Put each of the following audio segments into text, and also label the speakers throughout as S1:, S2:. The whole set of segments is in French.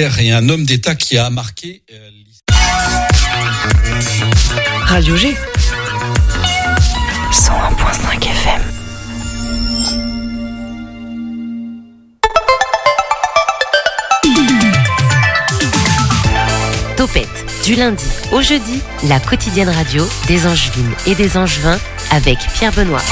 S1: et un homme d'État qui a marqué euh,
S2: Radio G. 101.5 FM.
S3: Topette, du lundi au jeudi, la quotidienne radio des Angevines et des Angevins avec Pierre Benoît.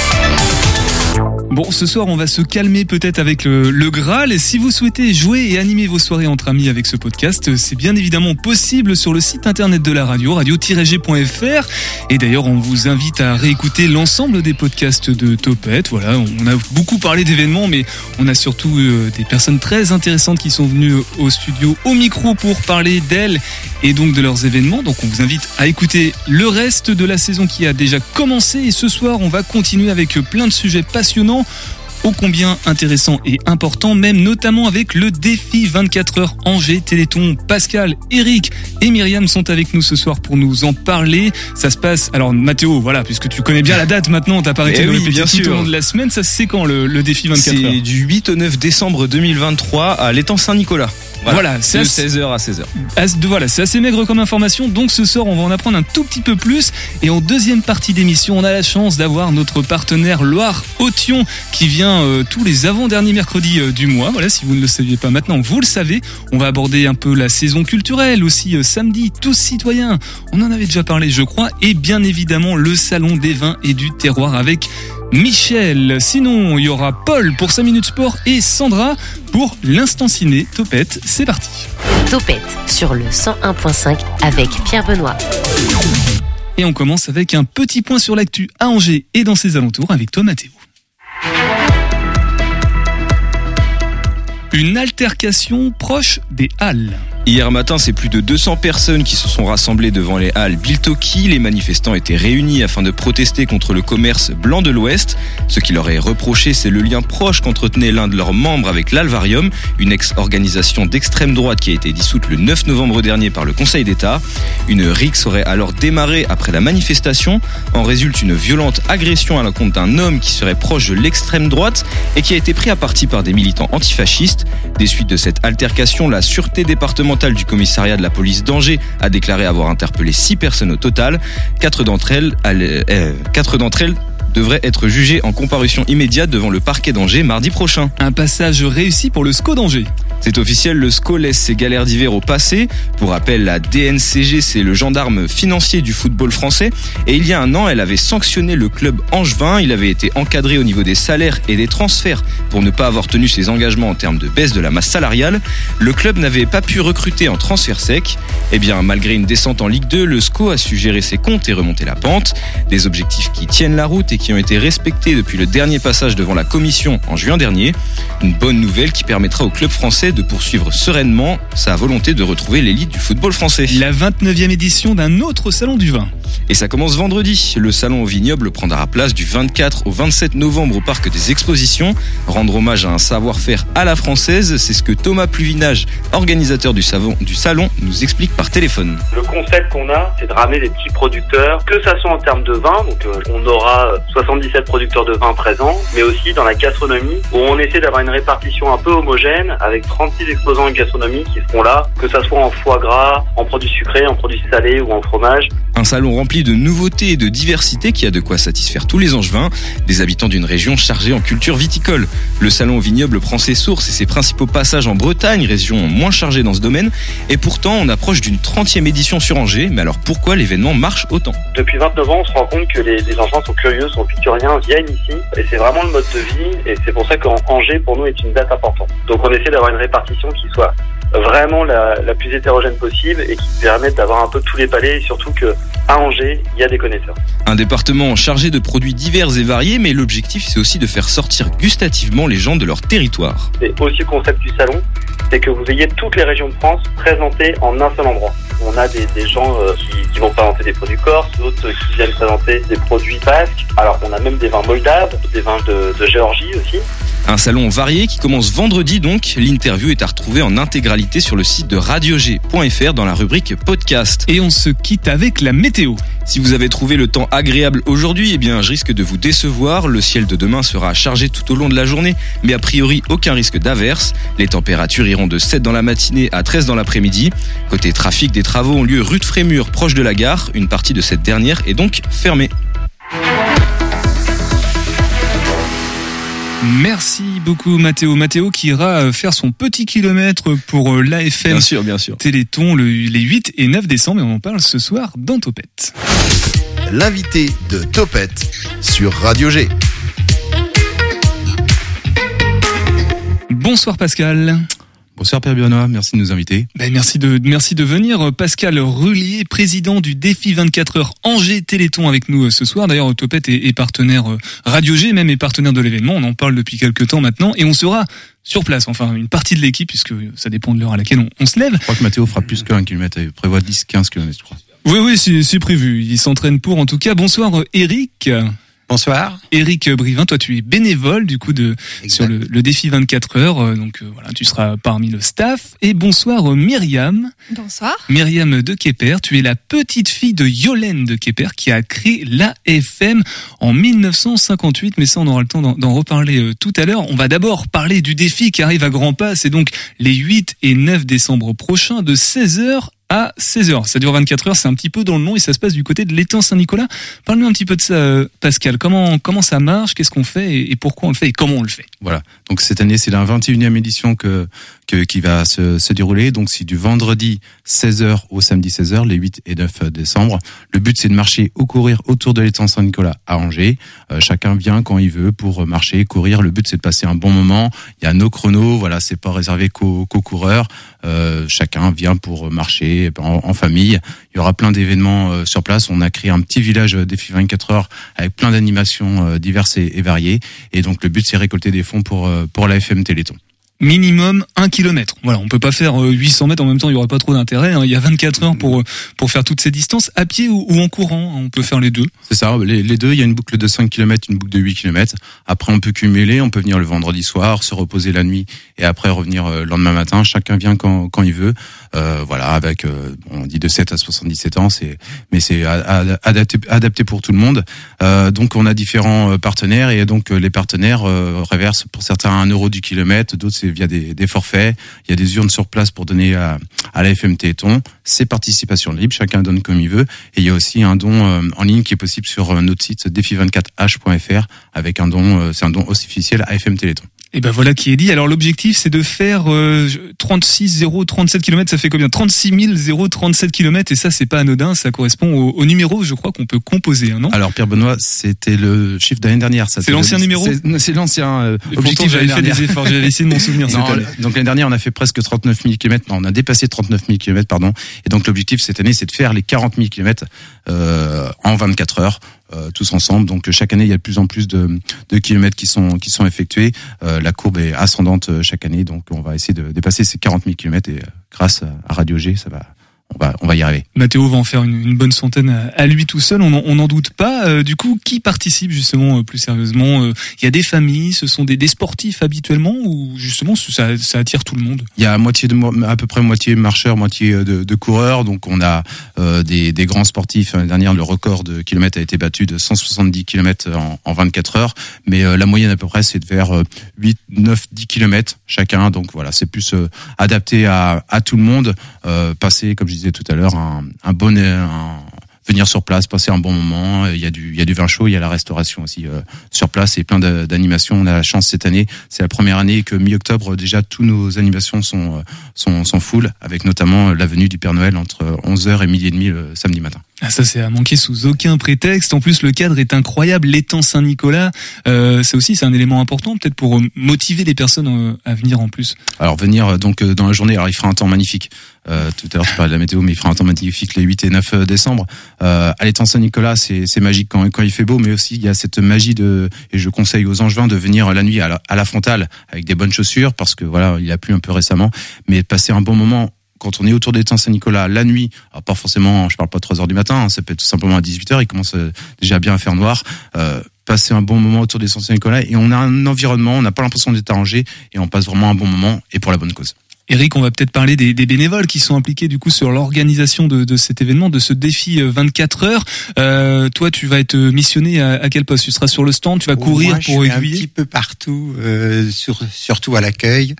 S4: Bon, ce soir, on va se calmer peut-être avec le, Graal. Et si vous souhaitez jouer et animer vos soirées entre amis avec ce podcast, c'est bien évidemment possible sur le site internet de la radio, radio-g.fr. Et d'ailleurs, on vous invite à réécouter l'ensemble des podcasts de Topette. Voilà, on a beaucoup parlé d'événements, mais on a surtout euh, des personnes très intéressantes qui sont venues au studio, au micro pour parler d'elles et donc de leurs événements. Donc, on vous invite à écouter le reste de la saison qui a déjà commencé. Et ce soir, on va continuer avec plein de sujets passionnants saison. Ô combien intéressant et important, même notamment avec le défi 24 heures Angers Téléthon. Pascal, Eric et Myriam sont avec nous ce soir pour nous en parler. Ça se passe, alors Mathéo, voilà, puisque tu connais bien la date maintenant, t'as pas arrêté
S5: Eh
S4: de
S5: oui,
S4: répéter
S5: bien
S4: tout au long de la semaine. Ça c'est quand le, le défi 24 heures
S5: C'est du 8 au 9 décembre 2023 à l'étang Saint-Nicolas.
S4: Voilà, c'est
S5: de
S4: assez-
S5: 16h à 16h.
S4: As- de- Voilà, c'est assez maigre comme information. Donc ce soir, on va en apprendre un tout petit peu plus. Et en deuxième partie d'émission, on a la chance d'avoir notre partenaire Loire Othion qui vient euh, tous les avant-derniers mercredis euh, du mois. Voilà, si vous ne le saviez pas maintenant, vous le savez. On va aborder un peu la saison culturelle aussi euh, samedi, tous citoyens. On en avait déjà parlé, je crois. Et bien évidemment, le salon des vins et du terroir avec Michel. Sinon, il y aura Paul pour 5 minutes sport et Sandra pour l'instant ciné. Topette, c'est parti.
S3: Topette sur le 101.5 avec Pierre Benoît.
S4: Et on commence avec un petit point sur l'actu à Angers et dans ses alentours avec toi Mathéo. Une altercation proche des Halles.
S5: Hier matin, c'est plus de 200 personnes qui se sont rassemblées devant les halles Biltoki. Les manifestants étaient réunis afin de protester contre le commerce blanc de l'Ouest. Ce qui leur est reproché, c'est le lien proche qu'entretenait l'un de leurs membres avec l'Alvarium, une ex-organisation d'extrême droite qui a été dissoute le 9 novembre dernier par le Conseil d'État. Une rixe aurait alors démarré après la manifestation. En résulte une violente agression à l'encontre d'un homme qui serait proche de l'extrême droite et qui a été pris à partie par des militants antifascistes. Des suites de cette altercation, la sûreté départementale du commissariat de la police d'Angers a déclaré avoir interpellé six personnes au total. Quatre d'entre elles, euh, devraient être jugées en comparution immédiate devant le parquet d'Angers mardi prochain.
S4: Un passage réussi pour le SCO d'Angers.
S5: C'est officiel, le SCO laisse ses galères d'hiver au passé. Pour rappel, la DNCG, c'est le gendarme financier du football français. Et il y a un an, elle avait sanctionné le club angevin. Il avait été encadré au niveau des salaires et des transferts pour ne pas avoir tenu ses engagements en termes de baisse de la masse salariale. Le club n'avait pas pu recruter en transfert sec. Eh bien, malgré une descente en Ligue 2, le SCO a su gérer ses comptes et remonter la pente. Des objectifs qui tiennent la route et qui ont été respectés depuis le dernier passage devant la commission en juin dernier. Une bonne nouvelle qui permettra au club français de poursuivre sereinement sa volonté de retrouver l'élite du football français.
S4: La 29e édition d'un autre salon du vin.
S5: Et ça commence vendredi. Le salon au vignoble prendra place du 24 au 27 novembre au parc des expositions. Rendre hommage à un savoir-faire à la française, c'est ce que Thomas Pluvinage, organisateur du, salon, nous explique par téléphone.
S6: Le concept qu'on a, c'est de ramener des petits producteurs, que ça soit en termes de vin, donc euh, on aura euh, 77 producteurs de vin présents, mais aussi dans la gastronomie, où on essaie d'avoir une répartition un peu homogène, avec 36 exposants de gastronomie qui seront là, que ça soit en foie gras, en produits sucrés, en produits salés ou en fromage.
S5: Un salon rempli de nouveautés et de diversité qui a de quoi satisfaire tous les angevins, des habitants d'une région chargée en culture viticole. Le salon vignoble prend ses sources et ses principaux passages en Bretagne, région moins chargée dans ce domaine, et pourtant on approche d'une 30e édition sur Angers, mais alors pourquoi l'événement marche autant?
S6: Depuis 29 ans, on se rend compte que les, les enfants sont curieux, sont pituriens, viennent ici, et c'est vraiment le mode de vie, et c'est pour ça qu'Angers, pour nous, est une date importante. Donc on essaie d'avoir une répartition qui soit vraiment la, la plus hétérogène possible et qui permette d'avoir un peu tous les palais, et surtout que à Angers, il y a des connaisseurs.
S5: Un département chargé de produits divers et variés, mais l'objectif c'est aussi de faire sortir gustativement les gens de leur territoire.
S6: C'est aussi le concept du salon, c'est que vous ayez toutes les régions de France présentées en un seul endroit. On a des, des gens euh, qui, qui vont présenter des produits corses, d'autres qui viennent présenter des produits basques. Alors on a même des vins moldaves, des vins de, de Géorgie aussi.
S5: Un salon varié qui commence vendredi donc. L'interview est à retrouver en intégralité sur le site de radiog.fr dans la rubrique podcast.
S4: Et on se quitte avec la météo.
S5: Si vous avez trouvé le temps agréable aujourd'hui, eh bien, je risque de vous décevoir. Le ciel de demain sera chargé tout au long de la journée, mais a priori aucun risque d'averse. Les températures iront de 7 dans la matinée à 13 dans l'après-midi. Côté trafic, des travaux ont lieu rue de Frémur, proche de la gare. Une partie de cette dernière est donc fermée.
S4: Merci beaucoup Mathéo. Mathéo qui ira faire son petit kilomètre pour euh, l'AFM
S5: Bien sûr, bien sûr.
S4: Téléthon le- les 8 et 9 décembre et on en parle ce soir dans Topette.
S7: L'invité de Topette sur Radio G.
S4: Bonsoir Pascal.
S8: Bonsoir Pierre Benoît, merci de nous inviter.
S4: Ben, merci de merci de venir. Pascal Rullier, président du défi 24 heures Angers Téléthon avec nous euh, ce soir. D'ailleurs, Topette est, est partenaire euh, Radio G, même est partenaire de l'événement. On en parle depuis quelques temps maintenant et on sera sur place. Enfin, une partie de l'équipe puisque ça dépend de l'heure à laquelle on, on se lève.
S8: Je crois que Mathéo fera plus qu'un kilomètre, il prévoit 10-15 kilomètres, je crois.
S4: Oui, oui, c'est prévu. Il s'entraîne pour. En tout cas, bonsoir euh, Eric.
S9: Bonsoir.
S4: Eric Brivin, toi tu es bénévole du coup de sur le, le défi 24 heures, euh, donc euh, voilà, tu seras parmi le staff. Et bonsoir euh, Myriam,
S10: Bonsoir.
S4: Myriam de Kepper, tu es la petite fille de Yolène de Kepper qui a créé l'AFM en 1958, mais ça on aura le temps d'en d'en reparler euh, tout à l'heure. On va d'abord parler du défi qui arrive à grands pas, c'est donc les 8 et 9 décembre prochains de 16h à 16h. Ça dure 24 heures, c'est un petit peu dans le nom et ça se passe du côté de l'étang Saint-Nicolas. Parle-nous un petit peu de ça, euh, Pascal. Comment, comment ça marche, qu'est-ce qu'on fait et, pourquoi on le fait et comment on le fait?
S8: Voilà. Donc cette année, c'est la 21e édition que, que qui va se, se dérouler. Donc c'est du vendredi 16h au samedi 16h, les 8 et 9 décembre. Le but, c'est de marcher ou courir autour de l'étang Saint-Nicolas à Angers. Euh, chacun vient quand il veut pour marcher, courir. Le but, c'est de passer un bon moment. Il y a nos chronos. Voilà, c'est pas réservé qu'aux qu'aux coureurs. Euh, chacun vient pour marcher en, en famille. Il y aura plein d'événements euh, sur place. On a créé un petit village euh, défi 24 heures avec plein d'animations diverses et, variées. Et donc le but, c'est récolter des fonds pour pour la FM Téléthon.
S4: Minimum 1 km. Voilà, on peut pas faire euh, 800 mètres en même temps, il y aurait pas trop d'intérêt. hein. Il y a 24 heures pour euh, pour faire toutes ces distances à pied ou, en courant. hein. On peut faire les deux.
S8: C'est ça, les, les deux. Il y a une boucle de 5 km, une boucle de 8 km. Après, on peut cumuler. On peut venir le vendredi soir, se reposer la nuit et après revenir euh, le lendemain matin. Chacun vient quand, quand il veut. Euh, voilà, avec euh, on dit de 7 à 77 ans, c'est mais c'est adapté adapté pour tout le monde. Euh, donc on a différents euh, partenaires et donc euh, les partenaires reversent pour certains un euro du kilomètre, d'autres c'est via des, des forfaits. Il y a des urnes sur place pour donner à, à la FM Téléthon. C'est participation libre, chacun donne comme il veut. Et il y a aussi un don en ligne qui est possible sur notre site défi24h.fr avec un don, c'est un don officiel à FM Téléthon.
S4: Et ben voilà qui est dit. Alors l'objectif c'est de faire euh, 36 037 km, ça fait combien? 36 037 km et ça c'est pas anodin, ça correspond au, au numéro je crois qu'on peut composer, hein, non?
S8: Alors Pierre Benoît, c'était le chiffre d'année dernière. ça.
S4: C'est l'ancien numéro?
S8: C'est- C'est l'ancien euh, objectif
S4: j'avais fait des efforts, j'avais essayé de m'en souvenir cette
S8: Non,
S4: année.
S8: donc l'année dernière, on a fait presque 39 000 km. Non, on a dépassé 39 000 km, pardon. Et donc l'objectif cette année, c'est de faire les 40 000 km euh, en 24 heures. Euh, tous ensemble. Donc chaque année, il y a de plus en plus de, kilomètres qui sont qui sont effectués. Euh, la courbe est ascendante euh, chaque année, donc on va essayer de dépasser ces 40 000 kilomètres et grâce à Radio G, ça va on va on va y arriver.
S4: Mathéo va en faire une, une bonne centaine à, à lui tout seul, on n'en- doute pas. Euh, du coup, qui participe justement euh, plus sérieusement Euh, Il y a des familles, ce sont des, des sportifs habituellement ou justement ça, ça attire tout le monde?
S8: Il y a moitié de à peu près moitié marcheurs, moitié euh, de, de coureurs. Donc on a euh, des, des grands sportifs. L'année dernière, le record de kilomètres a été battu de 170 kilomètres en, en 24 heures. Mais euh, la moyenne à peu près, c'est de vers euh, 8, 9, 10 kilomètres chacun. Donc voilà, c'est plus euh, adapté à, à tout le monde. Euh, passer, comme je disais tout à l'heure, un, un bon un- venir sur place, passer un bon moment. Il y a du, il y a du vin chaud, il y a la restauration aussi euh, sur place et plein d'animations. On a la chance cette année, c'est la première année que mi-octobre déjà tous nos animations sont euh, sont, sont full, avec notamment euh, la venue du Père Noël entre 11h et midi et demi le samedi matin.
S4: Ah, ça, c'est à manquer sous aucun prétexte. En plus, le cadre est incroyable. L'étang Saint-Nicolas, euh, c'est aussi c'est un élément important peut-être pour euh, motiver les personnes euh, à venir en plus.
S8: Alors venir euh, donc dans la journée, alors il fera un temps magnifique. Euh, tout à l'heure, je parlais de la météo, mais il fera un temps magnifique les 8 et 9 décembre. Euh, à l'étang Saint-Nicolas, c'est magique quand, quand il fait beau, mais aussi il y a cette magie de, et je conseille aux Angevins de venir la nuit à la, à la Frontale avec des bonnes chaussures, parce que voilà, il a plu un peu récemment, mais passer un bon moment quand on est autour des temps Saint-Nicolas la nuit, alors pas forcément, je parle pas de 3 heures du matin, hein, ça peut être tout simplement à 18 heures, il commence euh, déjà bien à faire noir. Euh, passer un bon moment autour des Saint-Nicolas et on a un environnement, on n'a pas l'impression d'être arrangé et on passe vraiment un bon moment et pour la bonne cause.
S4: Eric, on va peut-être parler des, des, bénévoles qui sont impliqués du coup sur l'organisation de, de, cet événement, de ce défi 24 heures. Euh, toi, tu vas être missionné à, à, quel poste? Tu seras sur le stand, tu vas courir
S9: Moi,
S4: pour
S9: je suis
S4: aiguiller?
S9: un petit peu partout, euh, sur, surtout à l'accueil,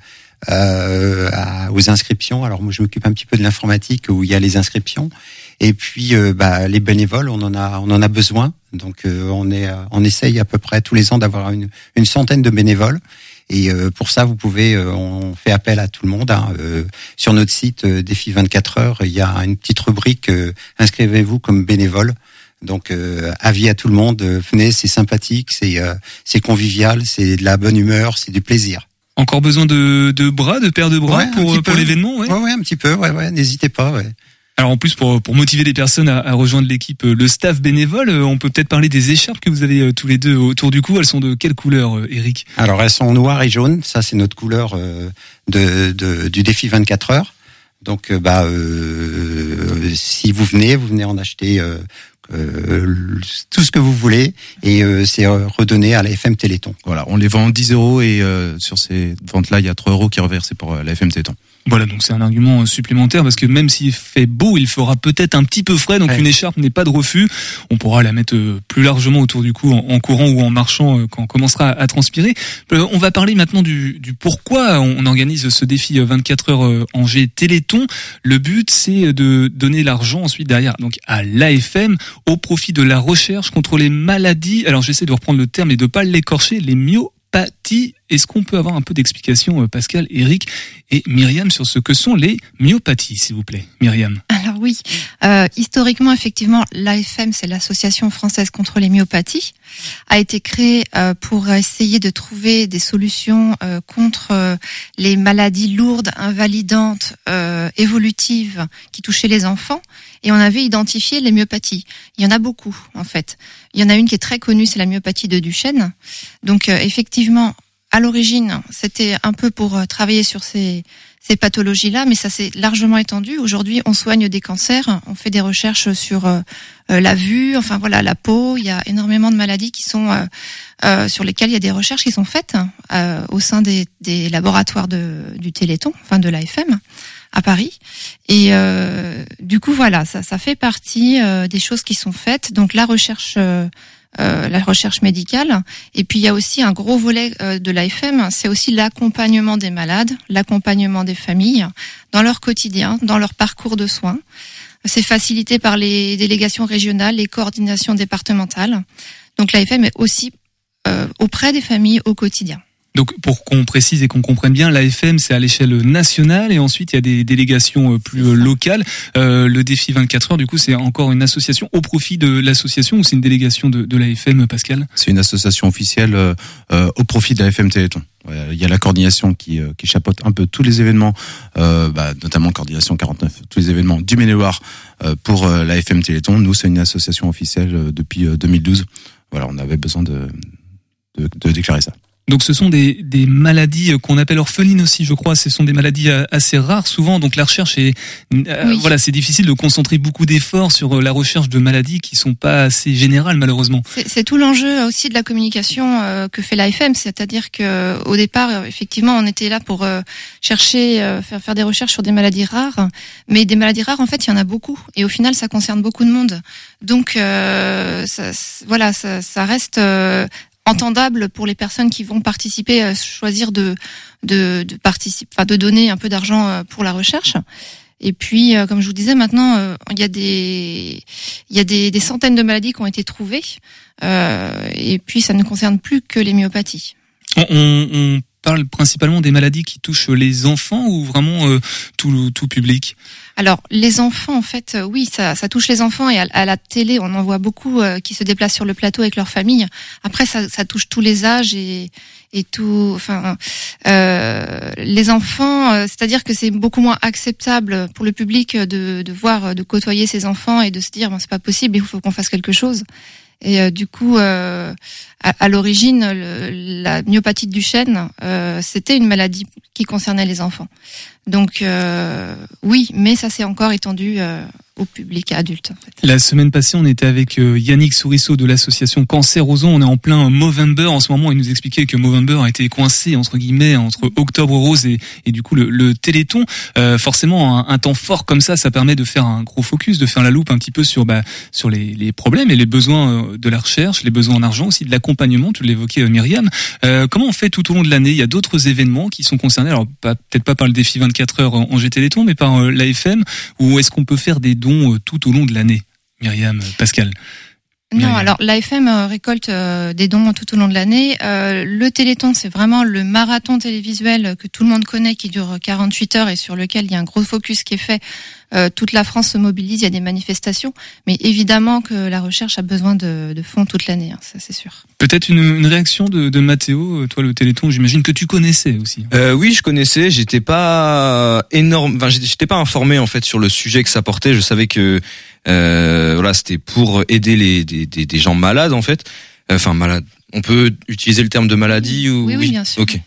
S9: euh, aux inscriptions. Alors moi, je m'occupe un petit peu de l'informatique où il y a les inscriptions. Et puis, euh, bah, les bénévoles, on en a, on en a besoin. Donc, euh, on est, on essaye à peu près tous les ans d'avoir une, une centaine de bénévoles. Et euh, pour ça, vous pouvez, euh, on fait appel à tout le monde. hein. Sur notre site Défi 24 heures, il y a une petite rubrique inscrivez-vous comme bénévole. Donc, euh, avis à tout le monde. venez, c'est sympathique, c'est, euh, c'est convivial, c'est de la bonne humeur, c'est du plaisir.
S4: Encore besoin de, de bras, de paires de bras
S9: Ouais,
S4: pour, pour l'événement ouais.
S9: Ouais, ouais, un petit peu. Ouais, ouais. N'hésitez pas. Ouais.
S4: Alors en plus pour, pour motiver les personnes à, à rejoindre l'équipe, euh, le staff bénévole, euh, on peut peut-être parler des écharpes que vous avez euh, tous les deux autour du cou. Elles sont de quelle couleur, Eric?
S9: Alors, elles sont noires et jaunes. Ça, c'est notre couleur de, de- du défi 24 heures. Donc, bah, euh, si vous venez, vous venez en acheter euh, euh, tout ce que vous voulez et euh, c'est euh, redonné à la FM Téléthon.
S8: Voilà, on les vend 10 euros et euh, sur ces ventes-là, il y a 3 euros qui est reversé pour euh, la FM Téléthon.
S4: Voilà, donc c'est un argument euh, supplémentaire parce que même s'il fait beau, il fera peut-être un petit peu frais, donc
S9: Ouais.
S4: une écharpe n'est pas de refus. On pourra la mettre plus largement autour du cou en, en courant ou en marchant quand on commencera à, transpirer. On va parler maintenant du, du pourquoi on organise ce défi euh, 24 heures Angers Téléthon. Le but, c'est de donner l'argent ensuite derrière, donc à l'AFM, au profit de la recherche contre les maladies. Alors j'essaie de reprendre le terme et de pas l'écorcher, les myopathies. Est-ce qu'on peut avoir un peu d'explication, euh, Pascal, Eric et Myriam, sur ce que sont les myopathies, s'il vous plaît, Myriam?
S10: Alors oui, euh, historiquement, effectivement, l'AFM, c'est l'Association française contre les myopathies, a été créée euh, pour essayer de trouver des solutions euh, contre les maladies lourdes, invalidantes, évolutives qui touchaient les enfants. Et on avait identifié les myopathies. Il y en a beaucoup, en fait. Il y en a une qui est très connue, c'est la myopathie de Duchenne. Donc, euh, effectivement, à l'origine, c'était un peu pour euh, travailler sur ces, ces pathologies-là, mais ça s'est largement étendu. Aujourd'hui, on soigne des cancers, on fait des recherches sur euh, euh, la vue, enfin voilà, la peau. Il y a énormément de maladies qui sont euh, euh, sur lesquelles il y a des recherches qui sont faites euh, au sein des, des laboratoires de, du Téléthon, enfin de l'AFM à Paris. Et euh, du coup, voilà, ça, ça fait partie euh, des choses qui sont faites. Donc la recherche. euh, la recherche médicale. Et puis il y a aussi un gros volet de l'AFM, c'est aussi l'accompagnement des malades, l'accompagnement des familles dans leur quotidien, dans leur parcours de soins. C'est facilité par les délégations régionales, les coordinations départementales. Donc l'AFM est aussi auprès des familles au quotidien.
S4: Donc, pour qu'on précise et qu'on comprenne bien, l'AFM, c'est à l'échelle nationale et ensuite, il y a des délégations euh, plus locales. Euh, le défi 24 heures, du coup, c'est encore une association au profit de l'association ou c'est une délégation de, de l'AFM, Pascal?
S8: C'est une association officielle euh, au profit de la FM Téléthon. Il y a la coordination qui, qui chapeaute un peu tous les événements, euh, bah, notamment coordination 49, tous les événements du Maine-et-Loire euh, pour euh, la FM Téléthon. Nous, c'est une association officielle depuis euh, 2012. Voilà, on avait besoin de, de, de déclarer ça.
S4: Donc, ce sont des, des maladies euh, qu'on appelle orphelines aussi, je crois. Ce sont des maladies euh, assez rares souvent. Donc, la recherche est, euh, voilà, c'est difficile de concentrer beaucoup d'efforts sur la recherche de maladies qui sont pas assez générales, malheureusement.
S10: C'est tout l'enjeu aussi de la communication euh, que fait l'AFM, c'est-à-dire que au départ, effectivement, on était là pour euh, chercher, faire, faire des recherches sur des maladies rares, mais des maladies rares, en fait, il y en a beaucoup, et au final, ça concerne beaucoup de monde. Donc, euh, ça, voilà, ça, ça reste euh, entendable pour les personnes qui vont participer, à choisir de de, de participer, enfin, de donner un peu d'argent euh, pour la recherche. Et puis, euh, comme je vous disais, maintenant, euh, il y a des il y a des, des centaines de maladies qui ont été trouvées. Euh, et puis, ça ne concerne plus que les myopathies.
S4: Parle principalement des maladies qui touchent les enfants ou vraiment euh, tout, tout public?
S10: Alors, les enfants, en fait, euh, oui, ça, ça touche les enfants et à, la télé, on en voit beaucoup euh, qui se déplacent sur le plateau avec leur famille. Après, ça, ça touche tous les âges et, et tout. Enfin, euh, les enfants, c'est-à-dire que c'est beaucoup moins acceptable pour le public de, de voir, de côtoyer ses enfants et de se dire, bon, c'est pas possible, il faut qu'on fasse quelque chose. Et du coup, à, l'origine, la myopathie de Duchenne, euh, c'était une maladie qui concernait les enfants. Donc euh, oui, mais ça s'est encore étendu euh, au public adulte.
S4: La semaine passée, on était avec Yannick Sourisseau de l'association Cancer Ozon. On est en plein Movember en ce moment. Il nous expliquait que Movember a été coincé entre guillemets entre Octobre Rose et, du coup le, Téléthon. Forcément, un, temps fort comme ça, ça permet de faire un gros focus, de faire la loupe un petit peu sur bah, sur les, problèmes et les besoins de la recherche, les besoins en argent aussi, de l'accompagnement. Tu l'évoquais, euh, Myriam. Euh, comment on fait tout au long de l'année? Il y a d'autres événements qui sont concernés. Alors peut-être pas par le défi 24 heures en GT Téléthon, mais par l'AFM. Ou est-ce qu'on peut faire des dons tout au long de l'année, Myriam, Pascal
S10: non, alors l'AFM euh, récolte euh, des dons tout au long de l'année. Euh, le Téléthon, c'est vraiment le marathon télévisuel que tout le monde connaît, qui dure 48 heures et sur lequel il y a un gros focus qui est fait. Toute la France se mobilise, il y a des manifestations, mais évidemment que la recherche a besoin de, fonds toute l'année, hein, ça c'est sûr.
S4: Peut-être une, réaction de, de Mathéo, toi le Téléthon, j'imagine que tu connaissais aussi.
S5: oui, je connaissais. J'étais pas énorme, enfin j'étais pas informé en fait sur le sujet que ça portait. Je savais que euh, voilà, c'était pour aider les des, des, des, gens malades en fait. Enfin malades. On peut utiliser le terme de maladie ou
S10: oui, oui, bien sûr.
S5: Ok, euh,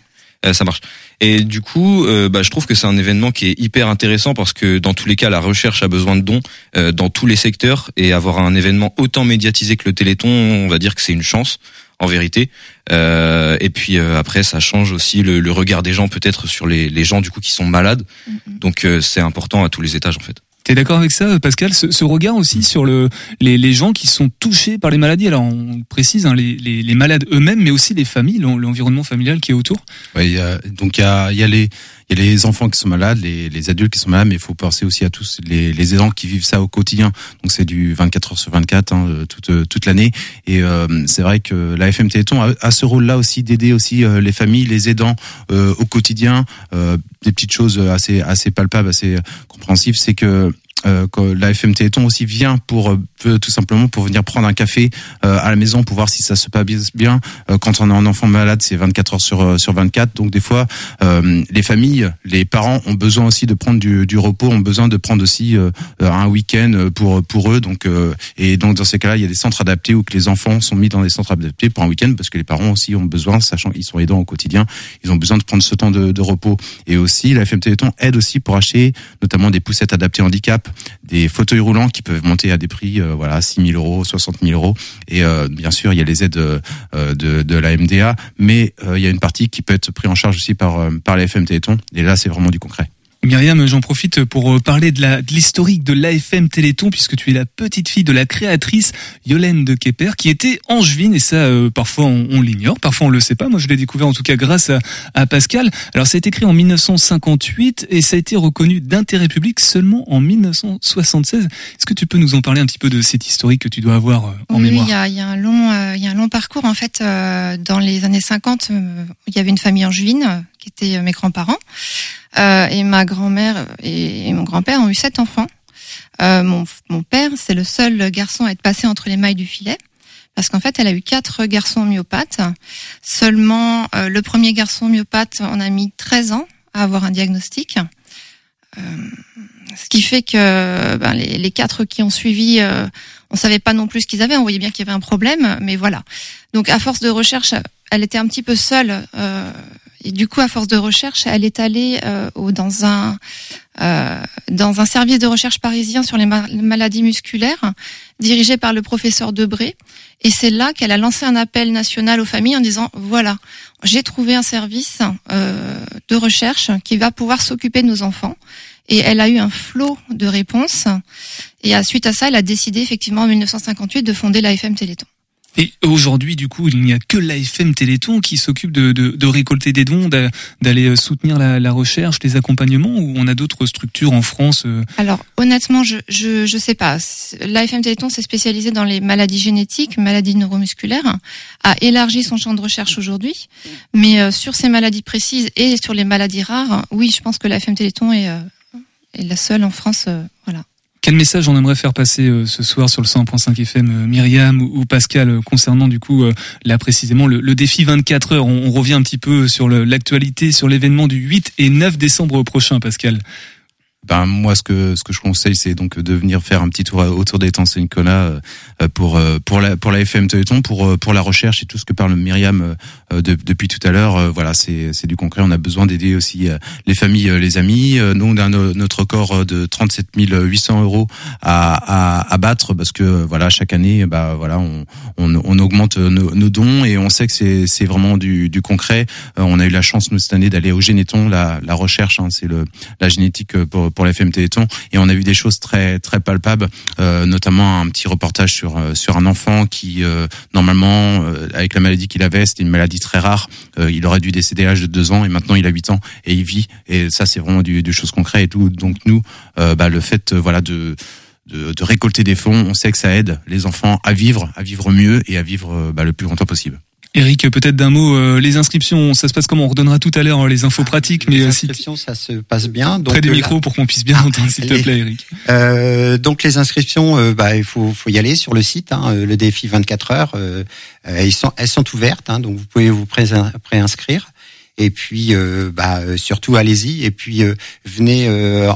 S5: ça marche. Et du coup, euh, bah, je trouve que c'est un événement qui est hyper intéressant parce que dans tous les cas, la recherche a besoin de dons euh, dans tous les secteurs et avoir un événement autant médiatisé que le Téléthon, on va dire que c'est une chance en vérité. Euh, et puis euh, après, ça change aussi le, le regard des gens peut-être sur les, les, gens du coup qui sont malades. Mm-hmm. Donc c'est important à tous les étages en fait.
S4: T'es d'accord avec ça, Pascal ce, ce, regard aussi sur le, les, les, gens qui sont touchés par les maladies? Alors on précise hein, les, les, les, malades eux-mêmes, mais aussi les familles, l'environnement familial qui est autour.
S8: Oui, donc il y a, y a les il y a les enfants qui sont malades, les, les adultes qui sont malades, mais il faut penser aussi à tous les, les aidants qui vivent ça au quotidien. Donc c'est du 24 heures sur 24 hein, euh, toute euh, toute l'année. Et euh, c'est vrai que la FM Téléthon a, a ce rôle-là aussi d'aider aussi les familles, les aidants au quotidien. des petites choses assez assez palpables, assez compréhensives, c'est que euh, la FM Téléthon aussi vient pour euh, tout simplement pour venir prendre un café euh, à la maison pour voir si ça se passe bien. Euh, quand on a un enfant malade, c'est 24 heures sur sur 24. Donc des fois, les familles, les parents ont besoin aussi de prendre du, du repos, ont besoin de prendre aussi un week-end pour pour eux. Donc et donc dans ces cas-là, il y a des centres adaptés où que les enfants sont mis dans des centres adaptés pour un week-end parce que les parents aussi ont besoin, sachant qu'ils sont aidants au quotidien, ils ont besoin de prendre ce temps de, de repos. Et aussi, la FM Téléthon aide aussi pour acheter notamment des poussettes adaptées handicap des fauteuils roulants qui peuvent monter à des prix, euh, voilà, 6 000 euros, 60 000 euros. Et euh, bien sûr, il y a les aides euh, de, la MDA, mais il y a une partie qui peut être prise en charge aussi par, par les FM Téléthon. Et là, c'est vraiment du concret.
S4: Myriam, j'en profite pour euh, parler de l'historique de l'AFM Téléthon puisque tu es la petite fille de la créatrice Yolène de Kepper qui était angevine et ça euh, parfois on, l'ignore, parfois on le sait pas. Moi je l'ai découvert en tout cas grâce à, à, Pascal. Alors ça a été créé en 1958 et ça a été reconnu d'intérêt public seulement en 1976. Est-ce que tu peux nous en parler un petit peu de cette historique que tu dois avoir euh, en mémoire
S10: Oui, il y a, un long il y a un long parcours en fait dans les années 50, il y avait une famille angevine qui était mes grands-parents. Euh, et ma grand-mère et, mon grand-père ont eu sept enfants. Euh, mon, mon, père, c'est le seul garçon à être passé entre les mailles du filet. Parce qu'en fait, elle a eu quatre garçons myopathes. Seulement, euh, le premier garçon myopathe, on a mis 13 ans à avoir un diagnostic. Euh, ce qui fait que ben, les, les, quatre qui ont suivi, euh, on savait pas non plus ce qu'ils avaient. On voyait bien qu'il y avait un problème, mais voilà. Donc, à force de recherche, elle était un petit peu seule euh, du coup, à force de recherche, elle est allée euh, dans un euh, dans un service de recherche parisien sur les maladies musculaires, dirigé par le professeur Debré. Et c'est là qu'elle a lancé un appel national aux familles en disant voilà, j'ai trouvé un service euh, de recherche qui va pouvoir s'occuper de nos enfants. Et elle a eu un flot de réponses. Et à suite à ça, elle a décidé effectivement en 1958 de fonder l'AFM Téléthon.
S4: Et aujourd'hui, du coup, il n'y a que l'AFM Téléthon qui s'occupe de, de, de, récolter des dons, d'aller euh, soutenir la, la, recherche, les accompagnements, ou on a d'autres structures en France euh
S10: Alors, honnêtement, je je, je sais pas. L'AFM Téléthon s'est spécialisé dans les maladies génétiques, maladies neuromusculaires, a élargi son champ de recherche aujourd'hui, mais euh, sur ces maladies précises et sur les maladies rares, oui, je pense que l'AFM Téléthon est, est la seule en France, voilà.
S4: Quel message on aimerait faire passer euh, ce soir sur le 100.5 FM, euh, Myriam ou, Pascal, euh, concernant du coup là précisément le, défi 24 heures? On, revient un petit peu sur l'actualité, sur l'événement du 8 et 9 décembre prochain, Pascal.
S8: Ben moi ce que ce que je conseille c'est donc de venir faire un petit tour autour des temps Nicolas pour pour la pour la FM Téléthon pour pour la recherche et tout ce que parle Myriam depuis tout à l'heure. Voilà, c'est c'est du concret. On a besoin d'aider aussi les familles, les amis. Nous on a notre corps de 37 800 euros à, à, à battre parce que voilà chaque année bah voilà on on, on augmente nos, nos, dons et on sait que c'est c'est vraiment du, du concret. on a eu la chance nous cette année d'aller au Généton, la, la recherche, hein, c'est le la génétique pour pour Téléthon et on a vu des choses très très palpables, euh, notamment un petit reportage sur euh, sur un enfant qui euh, normalement avec la maladie qu'il avait, c'était une maladie très rare, il aurait dû décéder à l'âge de deux ans et maintenant il a 8 ans et il vit et ça c'est vraiment du, du chose concret et tout. Donc nous, bah, le fait voilà de de, de, récolter des fonds, on sait que ça aide les enfants à vivre, à vivre mieux et à vivre bah, le plus longtemps possible.
S4: Eric, peut-être d'un mot, euh, les inscriptions, ça se passe comment? On redonnera tout à l'heure euh, les infos pratiques,
S9: mais les euh, inscriptions, ça se passe bien.
S4: Donc, près du micro pour qu'on puisse bien ah, entendre, s'il te plaît, Eric.
S9: Euh, donc les inscriptions, bah, il faut, faut y aller sur le site, hein, le défi 24 heures. elles sont, elles sont ouvertes, hein, donc vous pouvez vous préinscrire. Et puis, bah, surtout, allez-y. Et puis, venez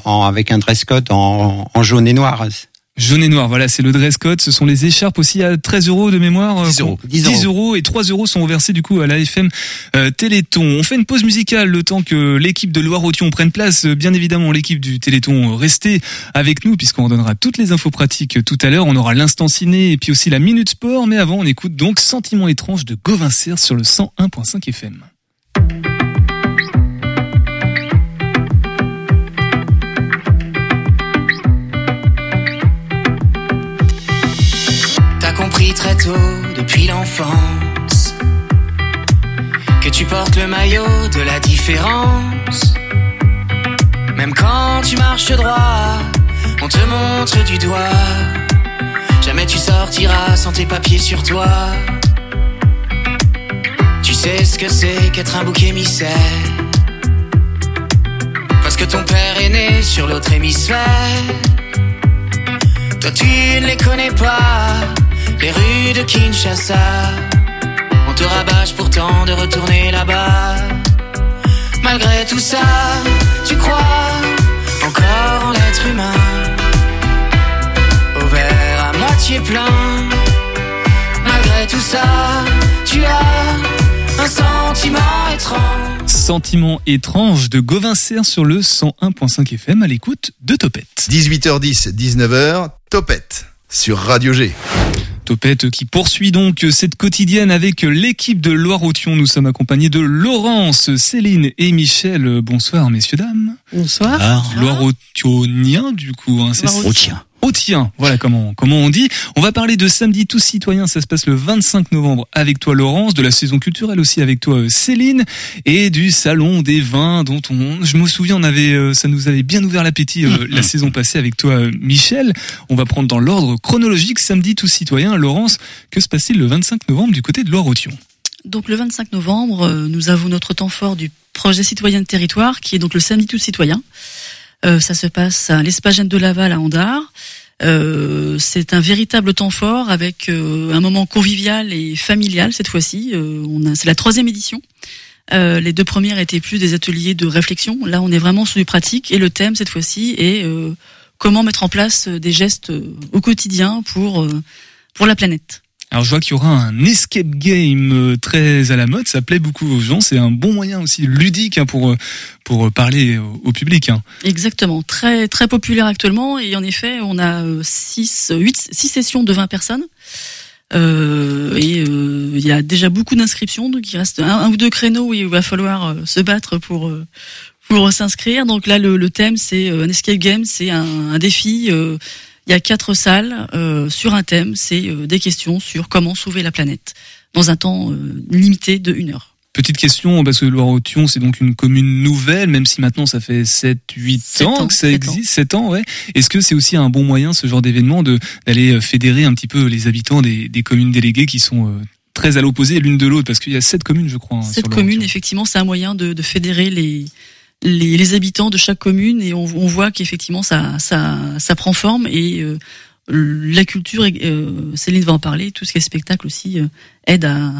S9: en, avec un dress code en, en jaune et noir.
S4: Jaune et noir, voilà, c'est le dress code. Ce sont les écharpes aussi à 13 euros de mémoire.
S8: 10 euros.
S4: 10 euros et 3 euros sont reversés du coup à la FM euh, Téléthon. On fait une pause musicale le temps que l'équipe de Loire-Othion prenne place. Bien évidemment, l'équipe du Téléthon, restez avec nous puisqu'on donnera toutes les infos pratiques tout à l'heure. On aura l'instant ciné et puis aussi la minute sport. Mais avant, on écoute donc Sentiment étrange de Govincer sur le 101.5 FM.
S11: Depuis l'enfance, que tu portes le maillot de la différence. Même quand tu marches droit, on te montre du doigt. Jamais tu sortiras sans tes papiers sur toi. Tu sais ce que c'est qu'être un bouc émissaire. Parce que ton père est né sur l'autre hémisphère. Toi tu ne les connais pas les rues de Kinshasa. On te rabâche pourtant de retourner là-bas. Malgré tout ça, tu crois encore en l'être humain. Au verre à moitié plein. Malgré tout ça, tu as un sentiment étrange.
S4: Sentiment étrange de Govincer sur le 101.5 FM à l'écoute de Topette.
S7: 18h10, 19h, Topette sur Radio G.
S4: Topette qui poursuit donc cette quotidienne avec l'équipe de Loire-Othion. Nous sommes accompagnés de Laurence, Céline et Michel. Bonsoir messieurs dames.
S2: Bonsoir.
S4: Loire-Othionien du coup. Hein,
S2: c'est
S4: au tien. Voilà comment comment on dit. On va parler de samedi tous citoyens. Ça se passe le 25 novembre avec toi Laurence, de la saison culturelle aussi avec toi euh, Céline et du salon des vins dont on, je me souviens, on avait, euh, ça nous avait bien ouvert l'appétit euh, la saison passée avec toi Michel. On va prendre dans l'ordre chronologique samedi tous citoyens. Laurence, que se passe-t-il le 25 novembre du côté de Loire-Othion
S2: donc le 25 novembre, nous avons notre temps fort du projet citoyen de territoire, qui est donc le samedi tous citoyens. Euh, ça se passe à l'Espagène de Laval à Andard. Euh, c'est un véritable temps fort avec euh, un moment convivial et familial cette fois-ci. a, c'est la troisième édition. les deux premières étaient plus des ateliers de réflexion. Là, on est vraiment sur du pratique et le thème cette fois-ci est comment mettre en place des gestes au quotidien pour pour la planète.
S4: Alors je vois qu'il y aura un escape game euh, très à la mode, ça plaît beaucoup aux gens, c'est un bon moyen aussi ludique hein, pour euh, pour parler au, public. Hein.
S2: Exactement, très très populaire actuellement et en effet on a 6 euh, 8 6 sessions de 20 personnes. Euh, et il y a déjà beaucoup d'inscriptions, donc il reste un, ou deux créneaux où il va falloir se battre pour pour s'inscrire. Donc là le, thème c'est un escape game, c'est un défi il y a quatre salles euh, sur un thème, c'est euh, des questions sur comment sauver la planète dans un temps euh, limité de une heure.
S4: Petite question, parce que Loire-Othion, c'est donc une commune nouvelle, même si maintenant ça fait 7, 8 ans, que ça existe, 7 ans, ouais. Est-ce que c'est aussi un bon moyen, ce genre d'événement, de d'aller fédérer un petit peu les habitants des, des communes déléguées qui sont très à l'opposé l'une de l'autre, parce qu'il y a sept communes, je crois. Hein,
S2: sept communes, effectivement, c'est un moyen de, de fédérer les, les, les, habitants de chaque commune et on, on voit qu'effectivement ça, ça, ça prend forme et euh, la culture, euh, Céline va en parler, tout ce qui est spectacle aussi euh, aide à,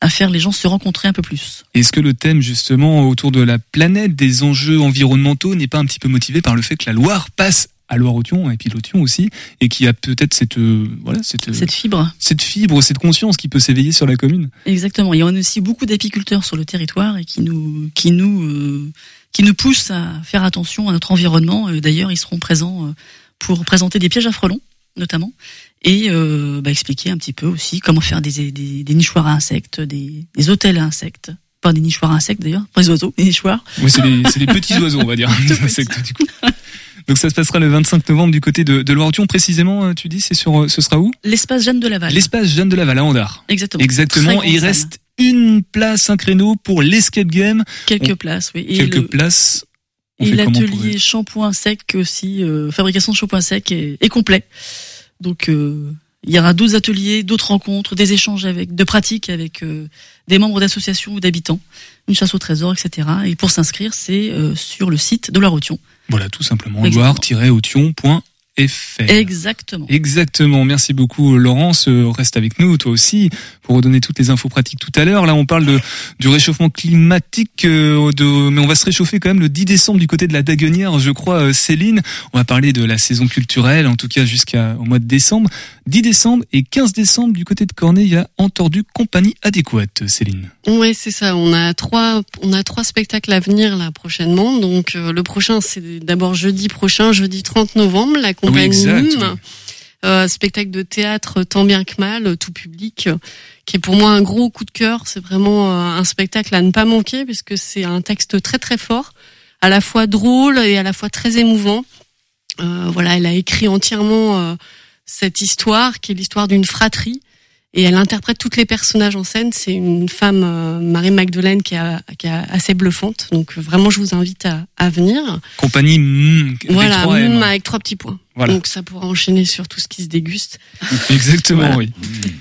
S2: à faire les gens se rencontrer un peu plus.
S4: Est-ce que le thème justement autour de la planète, des enjeux environnementaux n'est pas un petit peu motivé par le fait que la Loire passe à Loire-Othion et puis l'Othion aussi et qui a peut-être cette euh, voilà cette
S2: Cette fibre.
S4: cette fibre, cette conscience qui peut s'éveiller sur la commune?
S2: Exactement. Il y a aussi beaucoup d'apiculteurs sur le territoire et qui nous, qui nous, euh, qui nous poussent à faire attention à notre environnement. Euh, D'ailleurs, ils seront présents euh, pour présenter des pièges à frelons, notamment, et euh, bah, expliquer un petit peu aussi comment faire des, des, des nichoirs à insectes, des, des hôtels à insectes. Pas des nichoirs à insectes d'ailleurs, pas des oiseaux, des nichoirs.
S4: Oui, c'est des, petits oiseaux, on va dire. des insectes, du coup. Donc ça se passera le 25 novembre du côté de, de Loire-Othion. Précisément, euh, tu dis, c'est sur, ce sera où?
S2: L'espace Jeanne de Laval.
S4: L'espace Jeanne de Laval à Andard.
S2: Exactement.
S4: Exactement. Et il reste une place, un créneau pour l'escape game.
S2: Quelques
S4: On-
S2: places, oui. Et
S4: Quelques
S2: le-
S4: places. On
S2: Et l'atelier shampoing sec aussi, euh, fabrication de shampoing sec est, est complet. Donc euh, il y aura d'autres ateliers, d'autres rencontres, des échanges avec, de pratiques avec euh, des membres d'associations ou d'habitants, une chasse au trésor, etc. Et pour s'inscrire, c'est euh, sur le site de la Rotion.
S4: Voilà, tout simplement.
S2: Exactement. Exactement.
S4: Exactement. Merci beaucoup, Laurence. Euh, Reste avec nous, toi aussi, pour redonner toutes les infos pratiques tout à l'heure. Là, on parle de, du réchauffement climatique, euh, de, mais on va se réchauffer quand même le 10 décembre du côté de la Daguenière, je crois, euh, Céline. On va parler de la saison culturelle, en tout cas jusqu'au mois de décembre. 10 décembre et 15 décembre du côté de Cornet, il y a Entendu Compagnie Adéquate, Céline.
S12: Oui, c'est ça. On a trois, on a trois spectacles à venir là prochainement. Donc euh, le prochain, c'est d'abord jeudi prochain, jeudi 30 novembre, la
S4: exact, oui.
S12: Euh, spectacle de théâtre tant bien que mal, euh, tout public, euh, qui est pour moi un gros coup de cœur. C'est vraiment euh, un spectacle à ne pas manquer parce que c'est un texte très très fort, à la fois drôle et à la fois très émouvant. Voilà, elle a écrit entièrement cette histoire qui est l'histoire d'une fratrie et elle interprète toutes les personnages en scène. C'est une femme, euh, Marie Magdeleine, qui, a, qui est assez bluffante. Donc vraiment, je vous invite à, à venir.
S4: Compagnie mm, avec
S12: voilà, mm, avec trois petits points.
S4: Voilà.
S12: Donc ça pourra enchaîner sur tout ce qui se déguste.
S4: Exactement,
S12: Voilà.
S4: oui.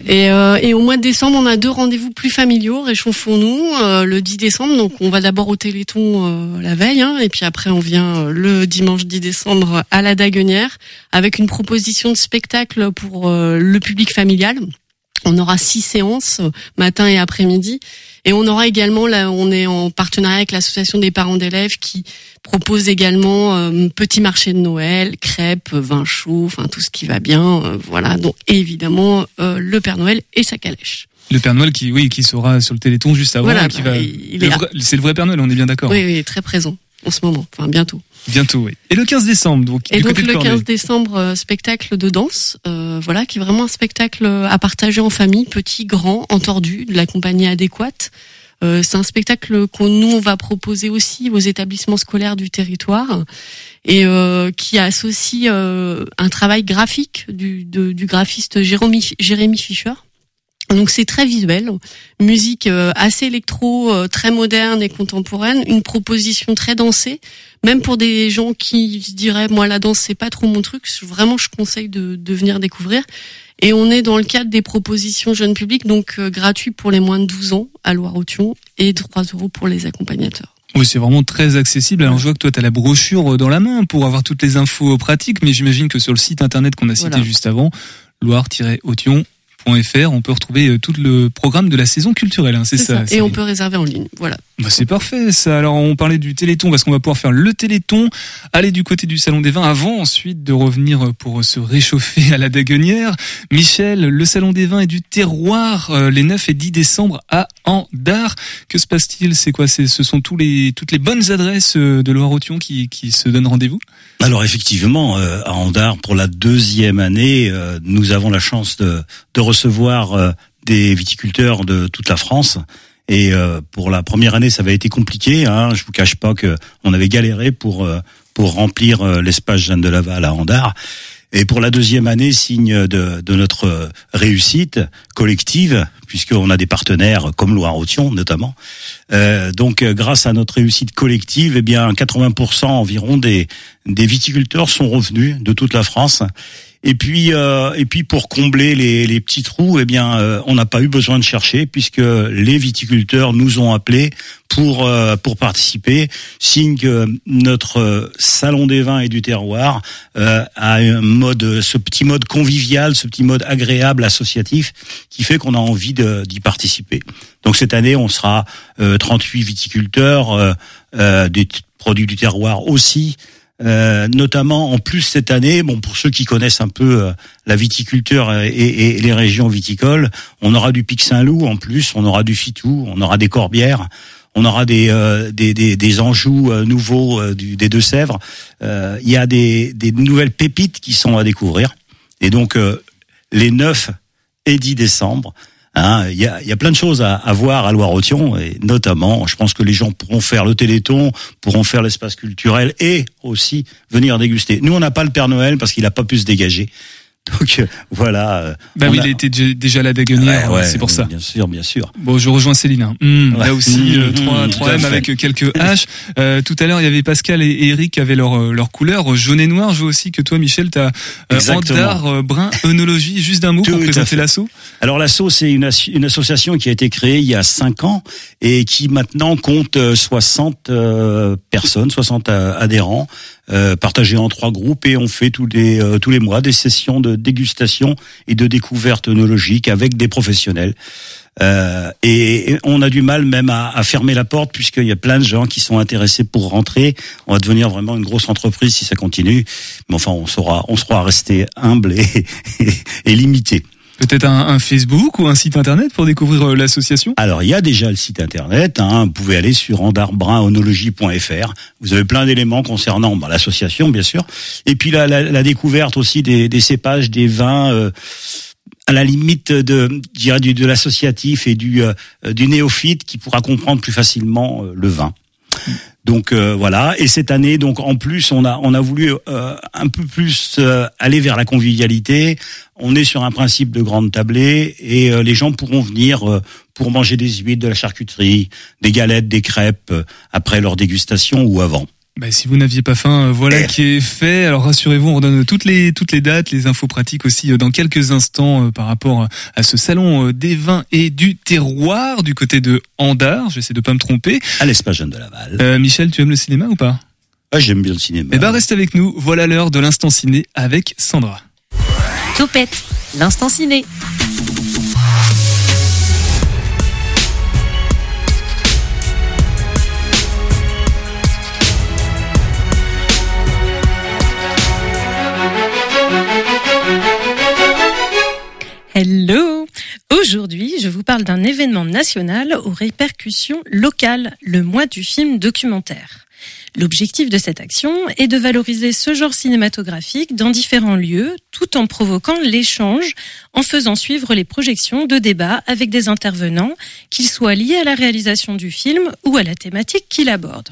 S12: Et, euh, et au mois de décembre, on a deux rendez-vous plus familiaux. Réchauffons-nous euh, le 10 décembre. Donc on va d'abord au Téléthon euh, la veille, hein, et puis après on vient euh, le dimanche 10 décembre à la Daguenière avec une proposition de spectacle pour euh, le public familial. On aura six séances euh, matin et après-midi, et on aura également là, on est en partenariat avec l'association des parents d'élèves qui propose également euh, petit marché de Noël, crêpes, vin chaud, enfin tout ce qui va bien, euh, voilà. Donc et évidemment euh, le Père Noël et sa calèche.
S4: Le Père Noël qui, oui, qui sera sur le Téléthon juste avant.
S12: Voilà,
S4: qui
S12: bah,
S4: va...
S12: il
S4: le C'est le vrai Père Noël, on est bien d'accord.
S12: Oui, oui, très présent en ce moment, enfin bientôt.
S4: Bientôt, oui. Et le 15 décembre, donc,
S12: Et
S4: du
S12: donc
S4: côté
S12: le
S4: Corbeil.
S12: 15 décembre, euh, spectacle de danse, euh, voilà, qui est vraiment un spectacle à partager en famille, petit, grand, entordu, de la compagnie adéquate. Euh, c'est un spectacle qu'on nous on va proposer aussi aux établissements scolaires du territoire et euh, qui associe euh, un travail graphique du, de- du graphiste Jérémy, Jérémy Fischer. Donc c'est très visuel, musique euh, assez électro, euh, très moderne et contemporaine, une proposition très dansée, même pour des gens qui se diraient moi la danse c'est pas trop mon truc, vraiment je conseille de, de venir découvrir. Et on est dans le cadre des propositions jeunes publics, donc euh, gratuit pour les moins de 12 ans à Loire-Othion et 3 euros pour les accompagnateurs.
S4: Oui, c'est vraiment très accessible. Alors, je vois que toi, tu as la brochure dans la main pour avoir toutes les infos pratiques, mais j'imagine que sur le site internet qu'on a cité
S12: Voilà.
S4: juste avant, on peut retrouver euh, tout le programme de la saison culturelle. hein, c'est ça.
S12: Et on peut réserver en ligne. Voilà.
S4: Bah, c'est parfait ça. Alors on parlait du Téléthon parce qu'on va pouvoir faire le Téléthon, aller du côté du Salon des Vins avant ensuite de revenir pour se réchauffer à la Daguenière. Michel, le Salon des Vins et du Terroir euh, les 9 et 10 décembre à Andard. Que se passe-t-il? C'est quoi? C'est ce sont tous les toutes les bonnes adresses euh, de Loire-Othion qui qui se donnent rendez-vous?
S13: Alors effectivement, euh, à Andard, pour la deuxième année, euh, nous avons la chance de, de recevoir euh, des viticulteurs de toute la France. Et euh, pour la première année, ça avait été compliqué. Hein, je vous cache pas que on avait galéré pour euh, pour remplir l'espace Jeanne de Laval à Andard. Et pour la deuxième année, signe de, notre réussite collective, puisqu'on a des partenaires comme Loire-Othion notamment. Donc, grâce à notre réussite collective, eh bien, 80% environ des, des viticulteurs sont revenus de toute la France. Et puis, euh, et puis pour combler les, les petits trous, eh bien, euh, on n'a pas eu besoin de chercher puisque les viticulteurs nous ont appelés pour euh, pour participer, signe que notre salon des vins et du terroir a un mode, ce petit mode convivial, ce petit mode agréable, associatif, qui fait qu'on a envie d'y participer. Donc cette année, on sera 38 viticulteurs, des produits du terroir aussi. Euh, notamment en plus cette année, bon pour ceux qui connaissent un peu euh, la viticulture et, et, les régions viticoles, on aura du Pic Saint-Loup en plus, on aura du Fitou, on aura des Corbières, on aura des euh, des, des, des, Anjous nouveaux du, des Deux-Sèvres. Il y a des, des nouvelles pépites qui sont à découvrir. Et donc les 9 et 10 décembre, Hein, il y, a, plein de choses à, à voir à Loire-Othion et notamment, je pense que les gens pourront faire le Téléthon, pourront faire l'espace culturel et aussi venir déguster. Nous, on n'a pas le Père Noël parce qu'il n'a pas pu se dégager. Donc euh, voilà. Euh,
S4: bah oui, il était déjà là d'Aguenière, c'est pour ça.
S13: Bien sûr, bien sûr.
S4: Bon, je rejoins Céline. Hein. Mmh, Là aussi, euh, trois, trois M avec quelques H. Euh, tout à l'heure, il y avait Pascal et Eric qui avaient leur leur couleur jaune et noir. Je vois aussi que toi, Michel, tu as Andar Brun Œnologie. Juste d'un mot pour présenter l'assaut.
S13: Alors l'assaut, c'est une, une association qui a été créée il y a cinq ans et qui maintenant compte 60 personnes, 60 adhérents. Euh, partagé en trois groupes et on fait tous les euh, tous les mois des sessions de dégustation et de découverte œnologique avec des professionnels. Euh, et, on a du mal même à, à fermer la porte puisqu'il y a plein de gens qui sont intéressés pour rentrer. On va devenir vraiment une grosse entreprise si ça continue. Mais enfin, on saura, on sera resté humble et, et limité.
S4: Peut-être un, Facebook ou un site internet pour découvrir euh, l'association?
S13: Alors il y a déjà le site internet, hein, vous pouvez aller sur andarbrunonologie.fr, vous avez plein d'éléments concernant bah, l'association bien sûr, et puis la, la, découverte aussi des, des, cépages, des vins... Euh, à la limite de, du, de l'associatif et du, euh, du néophyte qui pourra comprendre plus facilement le vin. Donc voilà. Et cette année, donc en plus, on a on a voulu un peu plus aller vers la convivialité on est sur un principe de grande tablée et euh, les gens pourront venir euh, pour manger des huîtres, de la charcuterie, des galettes, des crêpes euh, après leur dégustation ou avant.
S4: Bah, si vous n'aviez pas faim, voilà eh. qui est fait. Alors rassurez-vous, on donne toutes les toutes les dates, les infos pratiques aussi dans quelques instants par rapport à ce salon des vins et du terroir du côté de Andar. J'essaie de pas me tromper.
S13: À l'espace Jeanne de Laval.
S4: Michel, tu aimes le cinéma ou pas?
S13: Ah, j'aime bien le cinéma.
S4: Eh ben reste avec nous. Voilà l'heure de l'instant ciné avec Sandra.
S3: Topette, l'instant ciné.
S14: Hello Aujourd'hui, je vous parle d'un événement national aux répercussions locales, le mois du film documentaire. L'objectif de cette action est de valoriser ce genre cinématographique dans différents lieux, tout en provoquant l'échange, en faisant suivre les projections de débats avec des intervenants, qu'ils soient liés à la réalisation du film ou à la thématique qu'il aborde.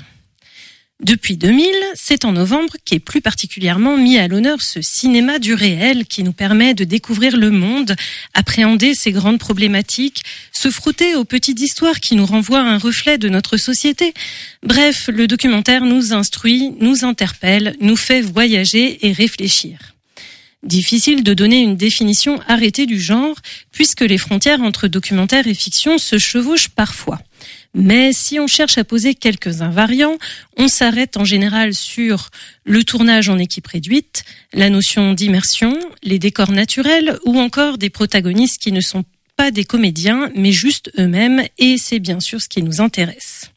S14: Depuis 2000, c'est en novembre qu'est plus particulièrement mis à l'honneur ce cinéma du réel qui nous permet de découvrir le monde, appréhender ses grandes problématiques, se frotter aux petites histoires qui nous renvoient un reflet de notre société. Bref, le documentaire nous instruit, nous interpelle, nous fait voyager et réfléchir. Difficile de donner une définition arrêtée du genre, puisque les frontières entre documentaire et fiction se chevauchent parfois. Mais si on cherche à poser quelques invariants, on s'arrête en général sur le tournage en équipe réduite, la notion d'immersion, les décors naturels ou encore des protagonistes qui ne sont pas des comédiens mais juste eux-mêmes et c'est bien sûr ce qui nous intéresse.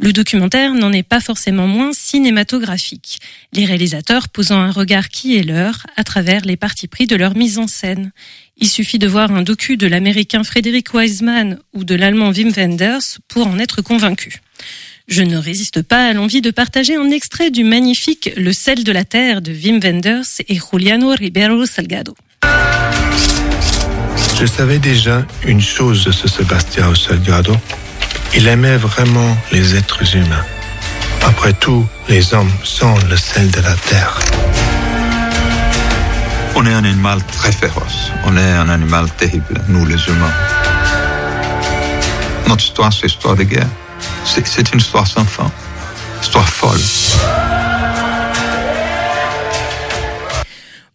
S14: Le documentaire n'en est pas forcément moins cinématographique, les réalisateurs posant un regard qui est leur à travers les parties pris de leur mise en scène. Il suffit de voir un docu de l'américain Frédéric Wiseman ou de l'allemand Wim Wenders pour en être convaincu. Je ne résiste pas à l'envie de partager un extrait du magnifique Le sel de la terre de Wim Wenders et Juliano Ribeiro Salgado.
S15: Je savais déjà une chose de ce Sebastião Salgado, il aimait vraiment les êtres humains. Après tout, les hommes sont le sel de la terre.
S16: On est un animal très féroce. On est un animal terrible, nous les humains. Notre histoire, c'est histoire de guerre. C'est une histoire sans fin. Histoire folle.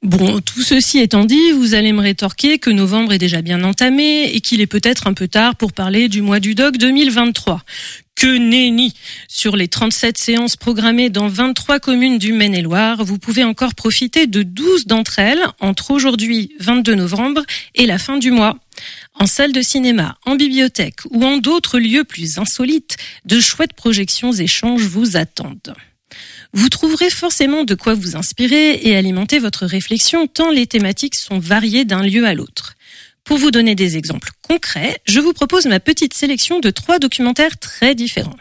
S14: Bon, tout ceci étant dit, vous allez me rétorquer que novembre est déjà bien entamé et qu'il est peut-être un peu tard pour parler du mois du doc 2023. Que nenni Sur les 37 séances programmées dans 23 communes du Maine-et-Loire, vous pouvez encore profiter de 12 d'entre elles entre aujourd'hui 22 novembre et la fin du mois. En salle de cinéma, en bibliothèque ou en d'autres lieux plus insolites, de chouettes projections échanges vous attendent. Vous trouverez forcément de quoi vous inspirer et alimenter votre réflexion tant les thématiques sont variées d'un lieu à l'autre. Pour vous donner des exemples concrets, je vous propose ma petite sélection de trois documentaires très différents.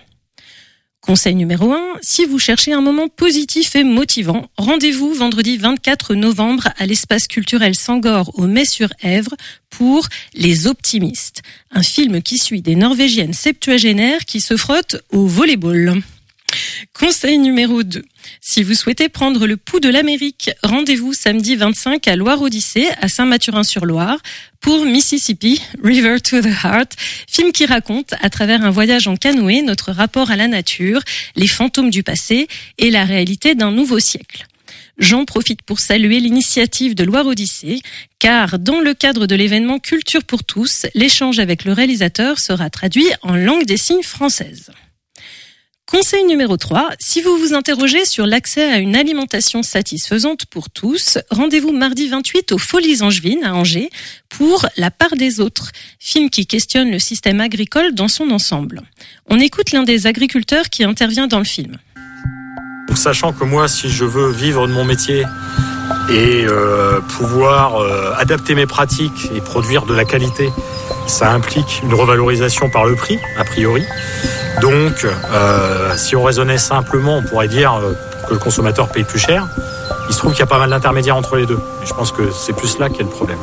S14: Conseil numéro 1, si vous cherchez un moment positif et motivant, rendez-vous vendredi 24 novembre à l'espace culturel Sangor au Mai-sur-Èvre pour Les Optimistes, un film qui suit des Norvégiennes septuagénaires qui se frottent au volleyball. Conseil numéro 2. Si vous souhaitez prendre le pouls de l'Amérique, rendez-vous samedi 25 à Loire-Odyssée, à Saint-Mathurin-sur-Loire, pour Mississippi, River to the Heart, film qui raconte, à travers un voyage en canoë, notre rapport à la nature, les fantômes du passé et la réalité d'un nouveau siècle. J'en profite pour saluer l'initiative de Loire Odyssée, car dans le cadre de l'événement Culture pour tous, l'échange avec le réalisateur sera traduit en langue des signes française. Conseil numéro 3, si vous vous interrogez sur l'accès à une alimentation satisfaisante pour tous, rendez-vous mardi 28 aux Folies Angevines à Angers pour La part des autres, film qui questionne le système agricole dans son ensemble. On écoute l'un des agriculteurs qui intervient dans le film.
S17: Sachant que moi, si je veux vivre de mon métier et euh, pouvoir euh, adapter mes pratiques et produire de la qualité, ça implique une revalorisation par le prix, a priori. Donc, euh, si on raisonnait simplement, on pourrait dire que le consommateur paye plus cher. Il se trouve qu'il y a pas mal d'intermédiaires entre les deux. Et je pense que c'est plus là qu'est le problème.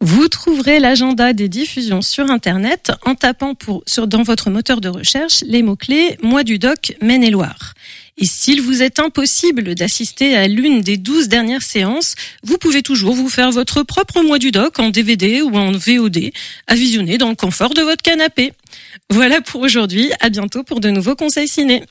S14: Vous trouverez l'agenda des diffusions sur Internet en tapant dans votre moteur de recherche les mots-clés Mois du Doc Maine-et-Loire. Et s'il vous est impossible d'assister à l'une des douze dernières séances, vous pouvez toujours vous faire votre propre mois du doc en DVD ou en VOD à visionner dans le confort de votre canapé. Voilà pour aujourd'hui. À bientôt pour de nouveaux conseils ciné.